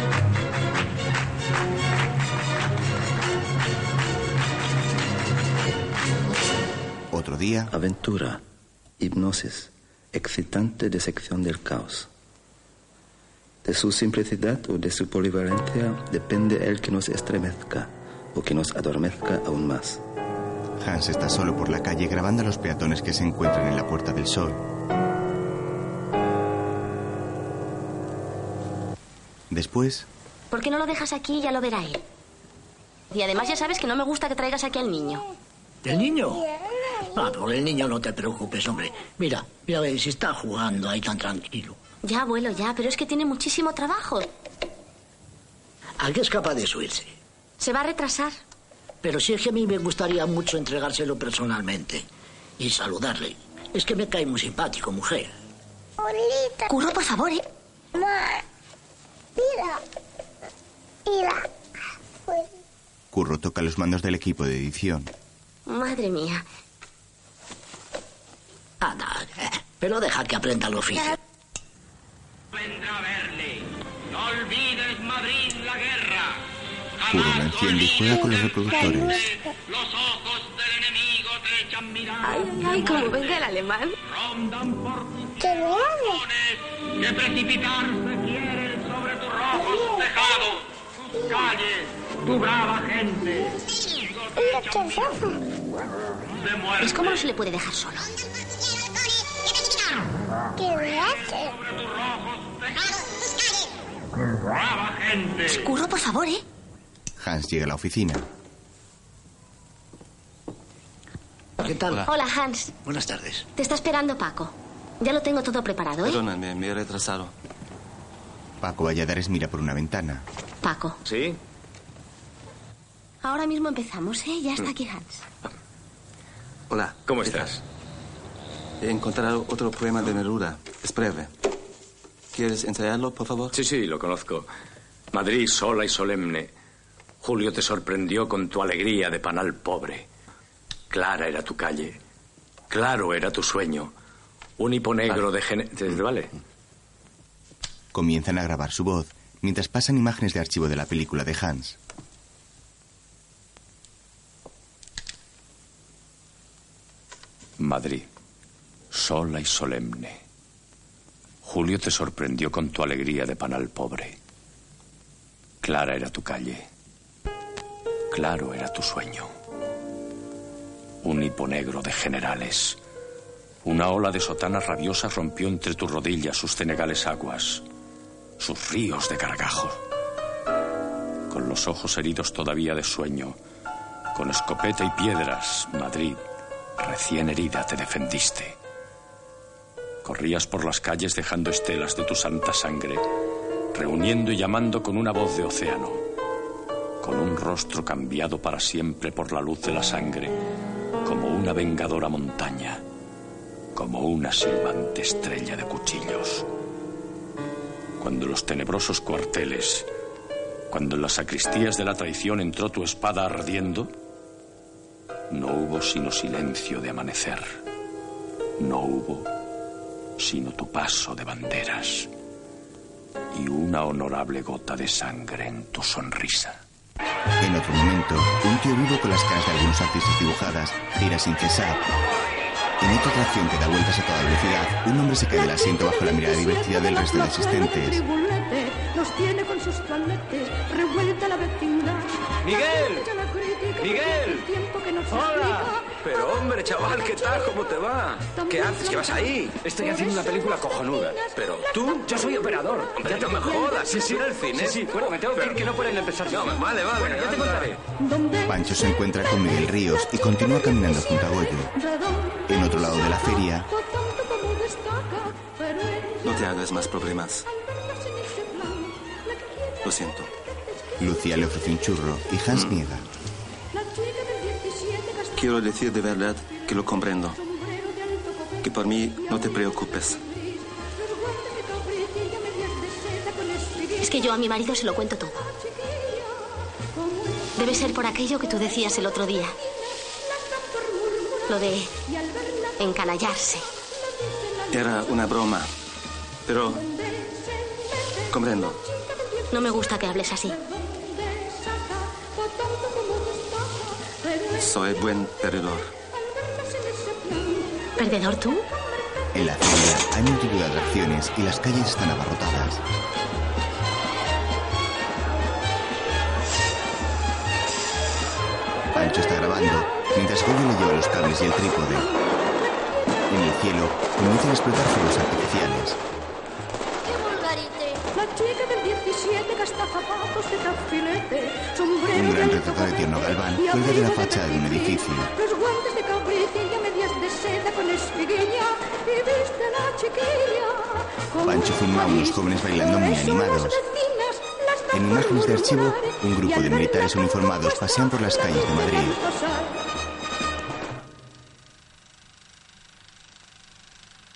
Otro día, Aventura, hipnosis, excitante disección del caos. De su simplicidad o de su polivalencia depende el que nos estremezca o que nos adormezca aún más. Hans está solo por la calle grabando a los peatones que se encuentran en la Puerta del Sol. Después, ¿Por qué no lo dejas aquí y ya lo verá él? Y además ya sabes que no me gusta que traigas aquí al niño. ¿El niño? Ah, por el niño no te preocupes, hombre. Mira, mira, ve, si está jugando ahí tan tranquilo. Ya, abuelo, ya, pero es que tiene muchísimo trabajo. ¿A qué es capaz de subirse? Se va a retrasar. Pero si es que a mí me gustaría mucho entregárselo personalmente y saludarle. Es que me cae muy simpático, mujer. Curro, por favor, ¿eh? Mira. Mira. Curro toca los mandos del equipo de edición. Madre mía. Anda, eh, pero deja que aprenda el oficio. Vendrá a verle. No olvides, Madrid, la guerra. La enciende y juega con los reproductores. Los ojos del enemigo te echan miradas. Ay, ay, como venga el alemán. Rondan por tus que precipitarse quieren sobre tus rojos tejados, tus calles, tu brava gente. Muerte. Es como no se le puede dejar solo. ¿Qué me hace? Brava gente. Curro, por favor, ¿eh? Hans llega a la oficina. ¿Qué tal? Hola, Hans. Buenas tardes. Te está esperando Paco. Ya lo tengo todo preparado, ¿eh? Perdóname, me he retrasado. Paco Valladares mira por una ventana. Paco. ¿Sí? Ahora mismo empezamos, ¿eh? Ya está aquí Hans. Hola. ¿Cómo estás? He encontrado otro poema de Neruda. Es breve. ¿Quieres ensayarlo, por favor? Sí, sí, lo conozco. Madrid sola y solemne. Julio te sorprendió con tu alegría de panal pobre. Clara era tu calle. Claro era tu sueño. Un hipo negro de gene... ¿Te vale? Comienzan a grabar su voz mientras pasan imágenes de archivo de la película de Hans. Madrid, sola y solemne. Julio te sorprendió con tu alegría de panal pobre. Clara era tu calle. Claro era tu sueño. Un hipo negro de generales. Una ola de sotanas rabiosas rompió entre tus rodillas sus cenegales aguas, sus ríos de gargajo. Con los ojos heridos todavía de sueño, con escopeta y piedras, Madrid, recién herida, te defendiste. Corrías por las calles dejando estelas de tu santa sangre, reuniendo y llamando con una voz de océano, con un rostro cambiado para siempre por la luz de la sangre, como una vengadora montaña, como una silbante estrella de cuchillos. Cuando los tenebrosos cuarteles, cuando en las sacristías de la traición entró tu espada ardiendo, no hubo sino silencio de amanecer. No hubo sino tu paso de banderas y una honorable gota de sangre en tu sonrisa. En otro momento, un tío vivo con las caras de algunos artistas dibujadas gira sin cesar. En otra atracción que da vueltas a toda velocidad, un hombre se cae del asiento bajo la mirada divertida del resto de asistentes. Tribulete nos tiene con sus planetes, revuelta la vecindad. ¡Miguel! ¡Miguel! el tiempo que nos ¡Hola! Pero hombre, chaval, ¿qué tal? ¿Cómo te va? ¿Qué haces? ¿Qué vas ahí? Estoy haciendo una película cojonuda. Pero tú, yo soy operador. Hombre, no me jodas. Sí, sí, el cine. Sí, sí, bueno, me tengo que ir que no pueden empezar. No, vale, vale. Bueno, ya te contaré. Pancho se encuentra con Miguel Ríos y continúa caminando junto a Goyo. En otro lado de la feria, No te hagas más problemas. Lo siento. Lucía le ofrece un churro y Hans niega. Quiero decir de verdad que lo comprendo. Que por mí no te preocupes. Es que yo a mi marido se lo cuento todo. Debe ser por aquello que tú decías el otro día. Lo de encanallarse. Era una broma. Pero... Comprendo. No me gusta que hables así. Soy buen perdedor. ¿Perdedor tú? En la feria hay multitud de atracciones y las calles están abarrotadas. Pancho está grabando, mientras Goyo le lleva los cables y el trípode. En el cielo comienzan a explotar fuegos artificiales. Chica del 17 gasta zapatos de tafilete, sombrero Un gran retrato de Tierno Galván cuelga de la fachada de un edificio. Los guantes de cabrita y a medias de seda con espiguilla y viste la chiquilla. Pancho filma a unos jóvenes bailando muy animados. En imágenes de archivo, un grupo de militares uniformados pasean por las calles de Madrid.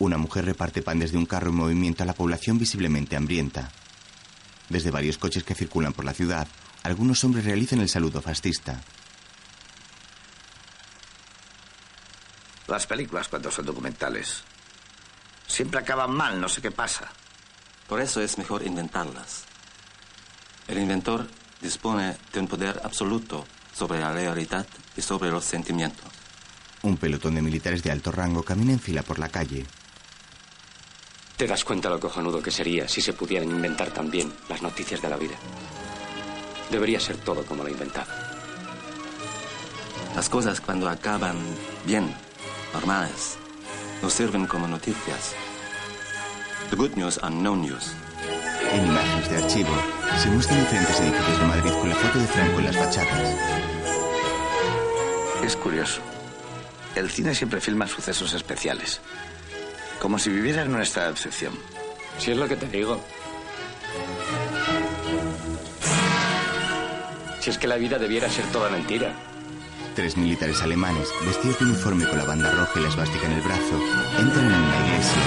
Una mujer reparte pan desde un carro en movimiento a la población visiblemente hambrienta. Desde varios coches que circulan por la ciudad, algunos hombres realizan el saludo fascista. Las películas, cuando son documentales, siempre acaban mal, no sé qué pasa. Por eso es mejor inventarlas. El inventor dispone de un poder absoluto sobre la realidad y sobre los sentimientos. Un pelotón de militares de alto rango camina en fila por la calle. ¿Te das cuenta lo cojonudo que sería si se pudieran inventar también las noticias de la vida? Debería ser todo como lo inventado. Las cosas cuando acaban bien, normales, nos sirven como noticias. The good news are no news. En imágenes de archivo, se muestran diferentes edificios de Madrid con la foto de Franco en las fachadas. Es curioso. El cine siempre filma sucesos especiales. Como si viviera en nuestra excepción. Si es lo que te digo. Si es que la vida debiera ser toda mentira. Tres militares alemanes, vestidos de uniforme con la banda roja y la esvástica en el brazo, entran en una iglesia.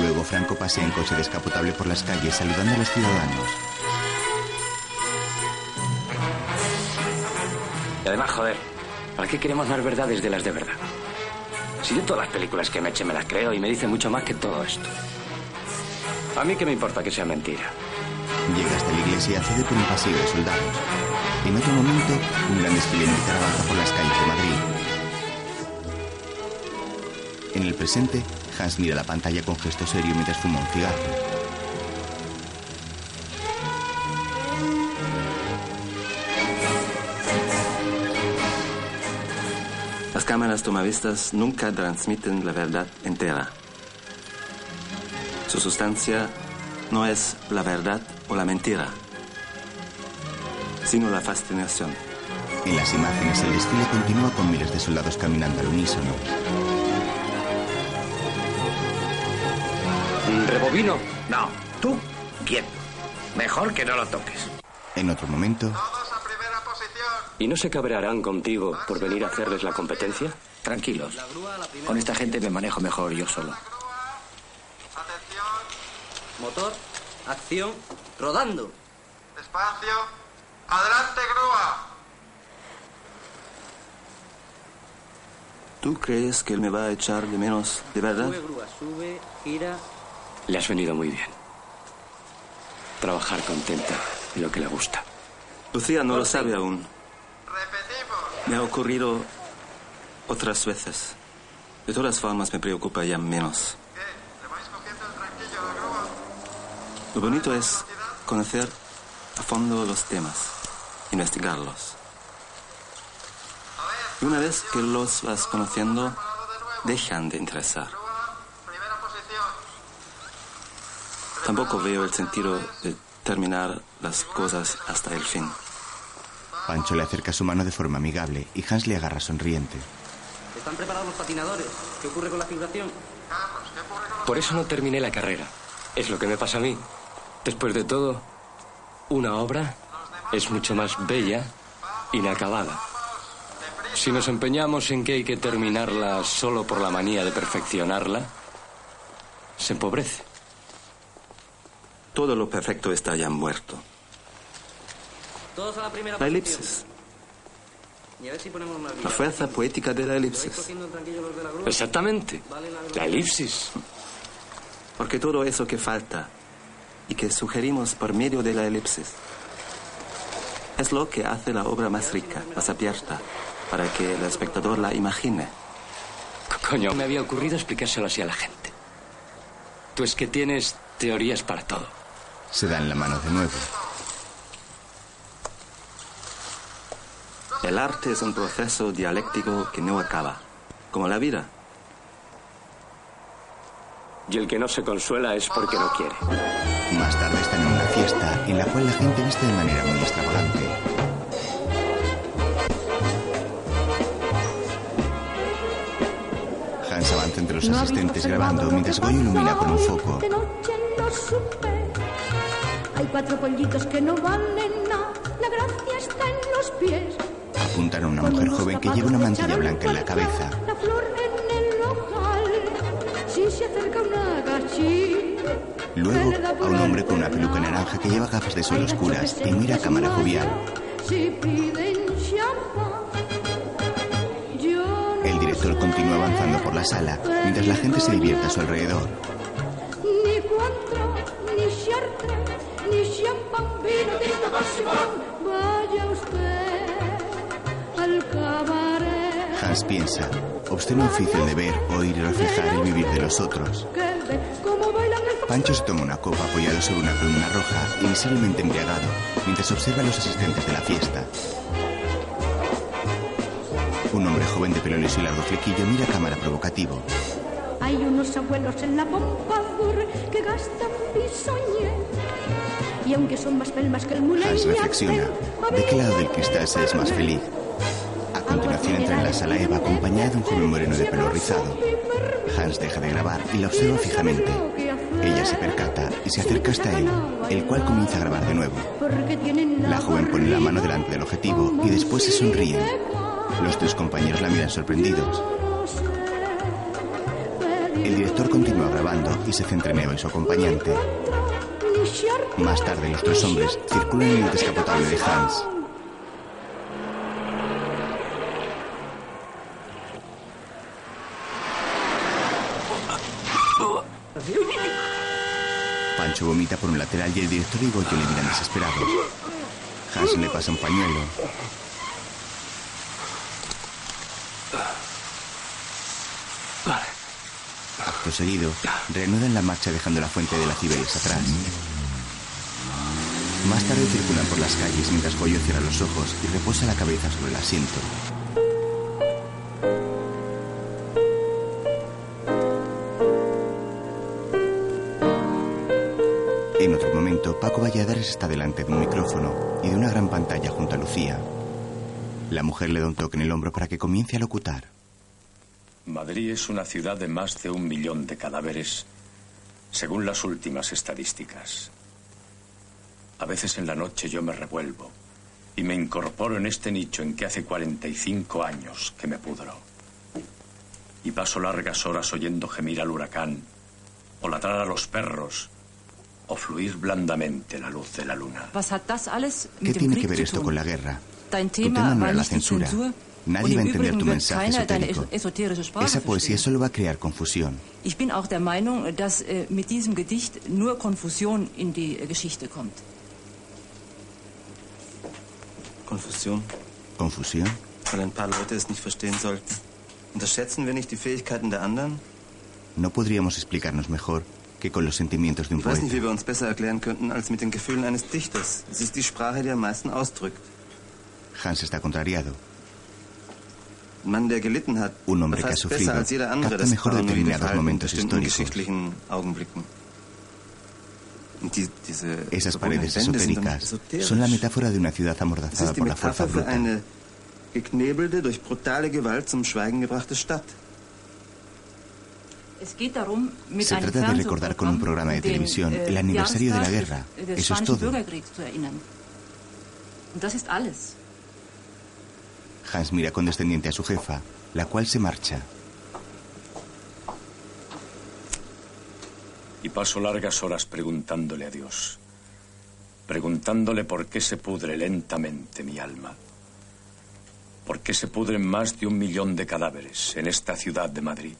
Luego Franco pasea en coche descapotable por las calles saludando a los ciudadanos. Y además, joder, ¿para qué queremos más verdades de las de verdad? Si yo todas las películas que me eche me las creo y me dice mucho más que todo esto. A mí qué me importa que sea mentira. Llega hasta la iglesia y accede por un pasillo de soldados. En otro momento, un gran desfile militar avanza por las calles de Madrid. En el presente, Hans mira la pantalla con gesto serio mientras fuma un cigarro. Cámaras tomavistas nunca transmiten la verdad entera. Su sustancia no es la verdad o la mentira, sino la fascinación. En las imágenes, el desfile continúa con miles de soldados caminando al unísono. ¿Rebobino? No, tú, quieto. Mejor que no lo toques. En otro momento, ¿Y no se cabrearán contigo por venir a hacerles la competencia? Tranquilos. Con esta gente me manejo mejor yo solo. Motor, acción, rodando. Despacio. Adelante, grúa. ¿Tú crees que él me va a echar de menos de verdad? Sube, grúa, sube, gira. Le has venido muy bien. Trabajar contenta en lo que le gusta. Lucía no lo sabe aún. Me ha ocurrido otras veces. De todas formas me preocupa ya menos. Lo bonito es conocer a fondo los temas, investigarlos. Y una vez que los vas conociendo, dejan de interesar. Tampoco veo el sentido de terminar las cosas hasta el fin. Pancho le acerca su mano de forma amigable y Hans le agarra sonriente. ¿Están preparados los patinadores? ¿Qué ocurre con la figuración? Por eso no terminé la carrera. Es lo que me pasa a mí. Después de todo, una obra es mucho más bella, inacabada. Si nos empeñamos en que hay que terminarla solo por la manía de perfeccionarla, se empobrece. Todo lo perfecto está ya muerto. Todos a la primera La elipsis, Y a ver si ponemos más la fuerza poética de la elipsis. Exactamente. La elipsis. Porque todo eso que falta y que sugerimos por medio de la elipsis es lo que hace la obra más rica, más abierta, para que el espectador la imagine. Coño, me había ocurrido explicárselo así a la gente. Tú es que tienes teorías para todo. Se dan la mano de nuevo. El arte es un proceso dialéctico que no acaba, como la vida. Y el que no se consuela es porque no quiere. Más tarde están en una fiesta en la cual la gente viste de manera muy extravagante. Hans avanza entre los asistentes grabando mientras Goyo ilumina con un foco. De noche no supe. Hay cuatro pollitos que no valen nada. La gracia está en los pies. Apuntan a una mujer joven que lleva una mantilla blanca en la cabeza. La flor en el. Si se acerca una gachí. Luego a un hombre con una peluca naranja que lleva gafas de sol oscuras y mira a cámara jovial. El director continúa avanzando por la sala mientras la gente se divierte a su alrededor. Ni Cointreau, Hans piensa, obsceno oficio de ver, oír y reflejar el vivir de los otros. El Pancho se toma una copa apoyado sobre una columna roja y visiblemente embriagado, mientras observa a los asistentes de la fiesta. Un hombre joven de pelo liso y largo flequillo mira a cámara provocativo. Hay unos abuelos en la Pompadour que gastan bisoñé. Y aunque son más pelmas que el Hans reflexiona. ¿De qué lado del cristal se es más feliz? Continuación entra en la sala Eva acompañada de un joven moreno de pelo rizado. Hans deja de grabar y la observa fijamente. Ella se percata y se acerca hasta él, el cual comienza a grabar de nuevo. La joven pone la mano delante del objetivo y después se sonríen. Los tres compañeros la miran sorprendidos. El director continúa grabando y se centra en Eva y su acompañante. Más tarde, los tres hombres circulan en el descapotable de Hans. Pancho vomita por un lateral y el director y Goyo le miran desesperados. Hans le pasa un pañuelo. Acto seguido, reanudan la marcha dejando la fuente de la Cibeles atrás. Más tarde circulan por las calles mientras Goyo cierra los ojos y reposa la cabeza sobre el asiento. Paco Valladares está delante de un micrófono y de una gran pantalla junto a Lucía. La mujer le da un toque en el hombro para que comience a locutar. Madrid es una ciudad de más de un millón de cadáveres, según las últimas estadísticas. A veces en la noche yo me revuelvo y me incorporo en este nicho en que hace 45 años que me pudro. Y paso largas horas oyendo gemir al huracán, o ladrar a los perros, o fluir blandamente la luz de la luna. ¿Qué tiene que ver esto con la guerra? Tu tema no era la censura. Nadie va a entender tu mensaje esotérico. Esa poesía solo va a crear confusión. Ich bin auch der Meinung, dass mit diesem Gedicht nur Konfusion in die Geschichte kommt. Konfusion, ¿Confusión? weil ein paar Leute es nicht verstehen sollten. Unterschätzen wir nicht die Fähigkeiten der anderen? No podríamos explicarnos mejor que con los sentimientos de un poeta. Hans está contrariado. Un hombre que ha sufrido capta mejor determinados momentos históricos. Esas paredes esotéricas son la metáfora de una ciudad amordazada por la fuerza bruta. Se trata de recordar con un programa de televisión äh, el aniversario de la guerra. Eso es todo. Hans mira condescendiente a su jefa, la cual se marcha. Y paso largas horas preguntándole a Dios, preguntándole por qué se pudre lentamente mi alma, por qué se pudren más de un millón de cadáveres en esta ciudad de Madrid,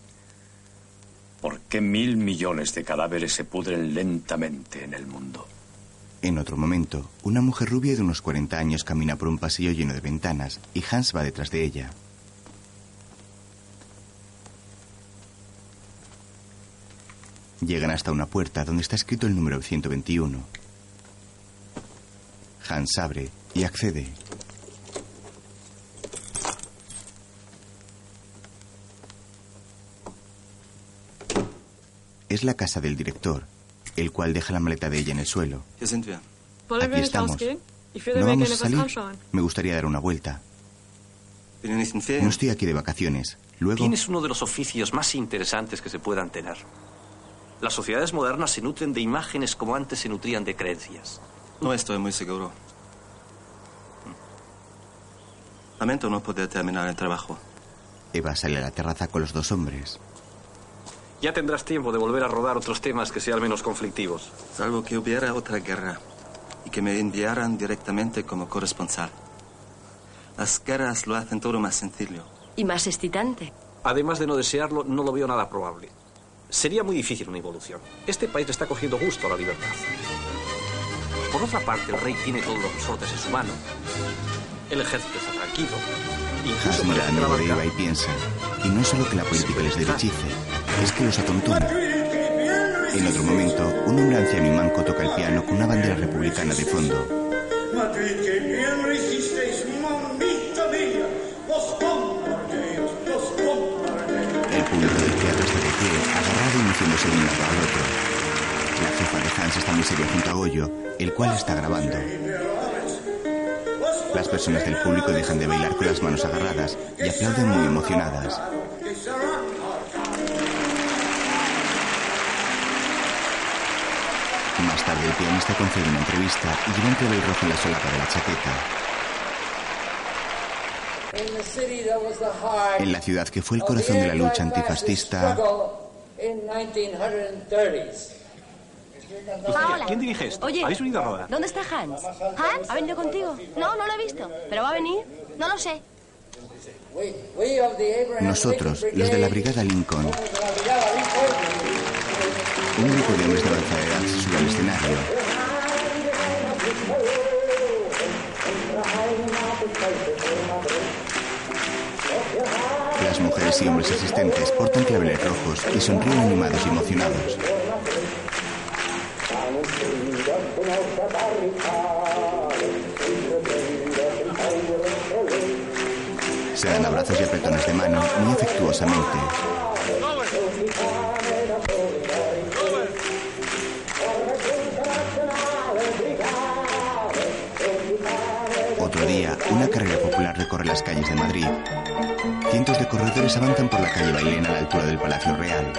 por qué mil millones de cadáveres se pudren lentamente en el mundo. En otro momento, una mujer rubia de unos 40 años camina por un pasillo lleno de ventanas y Hans va detrás de ella. Llegan hasta una puerta donde está escrito el número 121. Hans abre y accede. Es la casa del director, el cual deja la maleta de ella en el suelo. Aquí estamos. ¿No vamos a salir? Me gustaría dar una vuelta. No estoy aquí de vacaciones. Luego, Tienes uno de los oficios más interesantes que se puedan tener. Las sociedades modernas se nutren de imágenes como antes se nutrían de creencias. No estoy muy seguro. Lamento no poder terminar el trabajo. Eva sale a la terraza con los dos hombres. Ya tendrás tiempo de volver a rodar otros temas que sean menos conflictivos. Salvo que hubiera otra guerra y que me enviaran directamente como corresponsal. Las guerras lo hacen todo más sencillo. Y más excitante. Además de no desearlo, no lo veo nada probable. Sería muy difícil una evolución. Este país está cogiendo gusto a la libertad. Por otra parte, el rey tiene todos los resortes en su mano. El ejército está tranquilo. Incluso Hans mira parece al que la amigo de banca- Eva y piensa. Y no solo que la política les derechice, es que los atontona. En otro momento, un hombre anciano y manco toca el piano con una bandera republicana de fondo. El público del teatro está de pie, agarrado y meciéndose de un lado al otro. La jefa de Hans está muy seria junto a Goyo, el cual está grabando. Las personas del público dejan de bailar con las manos agarradas y aplauden muy emocionadas. Más tarde el pianista concede una entrevista y lleva un clavel rojo en la solapa de la chaqueta. En la ciudad que fue el corazón de la lucha antifascista, in 1930s. Paola. ¿Quién dirige esto? Oye, ¿Habéis venido a rodar? ¿Dónde está Hans? ¿Hans? ¿Ha venido contigo? No, no lo he visto. ¿Pero va a venir? No lo sé. Nosotros, los de la Brigade, Brigada Lincoln, de la Brigada Lincoln, un grupo de hombres Las mujeres y hombres asistentes portan claveles rojos y sonríen animados y emocionados. Se dan abrazos y apretones de mano muy afectuosamente. Una carrera popular recorre las calles de Madrid. Cientos de corredores avanzan por la calle Bailén a la altura del Palacio Real.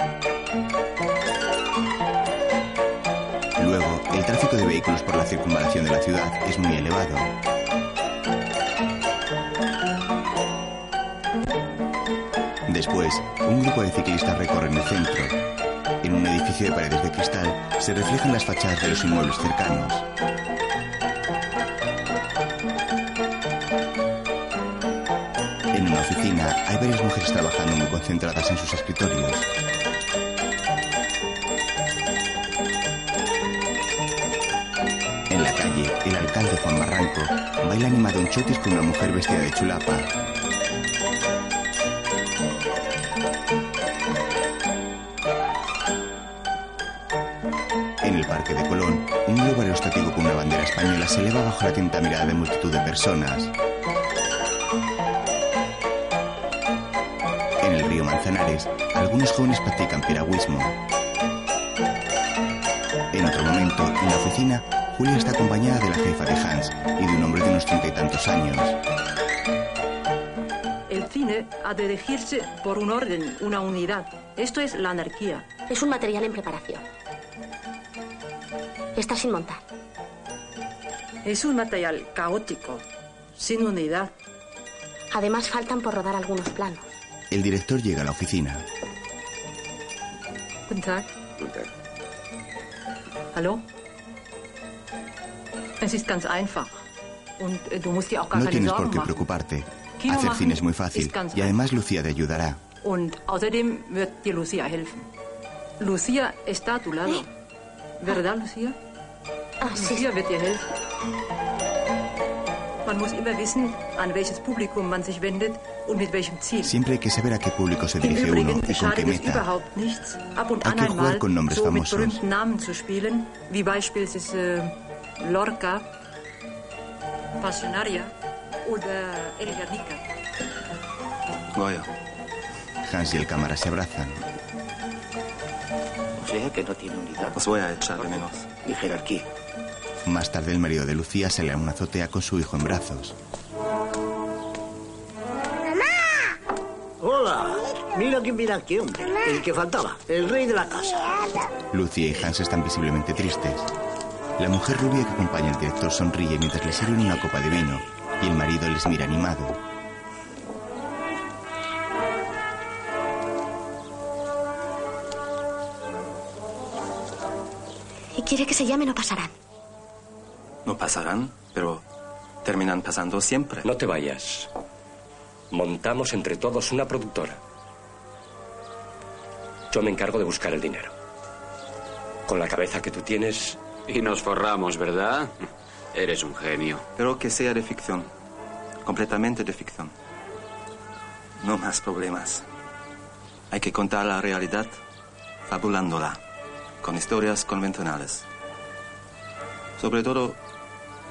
Luego, el tráfico de vehículos por la circunvalación de la ciudad es muy elevado. Después, un grupo de ciclistas recorren el centro. En un edificio de paredes de cristal se reflejan las fachadas de los inmuebles cercanos. Hay varias mujeres trabajando muy concentradas en sus escritorios. En la calle, el alcalde Juan Barranco baila animado en chotis con una mujer vestida de chulapa. En el Parque de Colón, un globo aerostático con una bandera española se eleva bajo la atenta mirada de multitud de personas. Manzanares, algunos jóvenes practican piragüismo. En otro momento, en la oficina, Julia está acompañada de la jefa de Hans y de un hombre de unos treinta y tantos años. El cine ha de regirse por un orden, una unidad. Esto es la anarquía. Es un material en preparación. Está sin montar. Es un material caótico, sin unidad. Además, faltan por rodar algunos planos. El director llega a la oficina. Guten Tag. Hallo? Es ist ganz einfach. Und äh, du musst dir auch gar No tienes por qué machen. preocuparte. Kino Hacer cine es muy fácil y además Lucía te ayudará. Und außerdem wird dir Lucia helfen. Lucia está a tu lado. ¿Verdad, Lucia? Lucia wird dir helfen. Man muss immer wissen, an welches Publikum man sich wendet Siempre hay que saber a qué público se dirige uno y con qué meta. Hay que jugar con nombres famosos. äh, Lorca. Goya. Hans y el cámara se abrazan. sea que no tiene unidad. Os voy a echar de menos. Ni jerarquía. Más tarde el marido de Lucía sale a una azotea con su hijo en brazos. Mira quién viene aquí, hombre. El que faltaba. El rey de la casa. Lucía y Hans están visiblemente tristes. La mujer rubia que acompaña al director sonríe mientras le sirven una copa de vino y el marido les mira animado. Y quiere que se llame No Pasarán. No pasarán, pero terminan pasando siempre. No te vayas. Montamos entre todos una productora. Yo me encargo de buscar el dinero. Con la cabeza que tú tienes... Y nos forramos, ¿verdad? Eres un genio. Pero que sea de ficción. Completamente de ficción. No más problemas. Hay que contar la realidad fabulándola, con historias convencionales. Sobre todo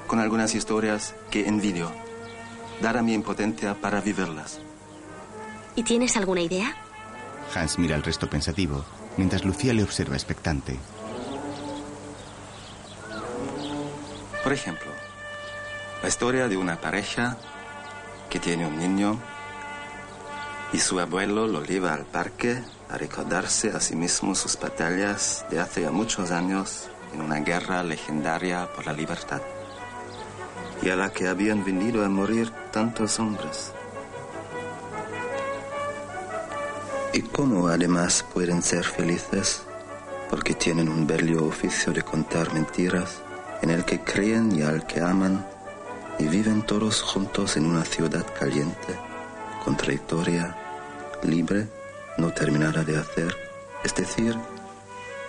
con algunas historias que envidio, dada mi impotencia para vivirlas. ¿Y tienes alguna idea? Hans mira al resto pensativo, mientras Lucía le observa expectante. Por ejemplo, la historia de una pareja que tiene un niño y su abuelo lo lleva al parque a recordarse a sí mismo sus batallas de hace ya muchos años en una guerra legendaria por la libertad y a la que habían venido a morir tantos hombres. Y cómo además pueden ser felices porque tienen un bello oficio de contar mentiras en el que creen y al que aman y viven todos juntos en una ciudad caliente, contradictoria, libre, no terminada de hacer, es decir,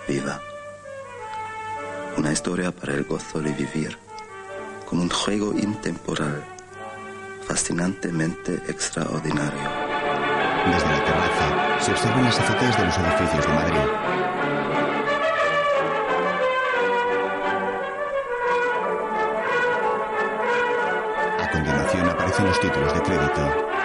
viva. Una historia para el gozo de vivir, como un juego intemporal, fascinantemente extraordinario. Desde la terraza se observan las azoteas de los edificios de Madrid. A continuación aparecen los títulos de crédito.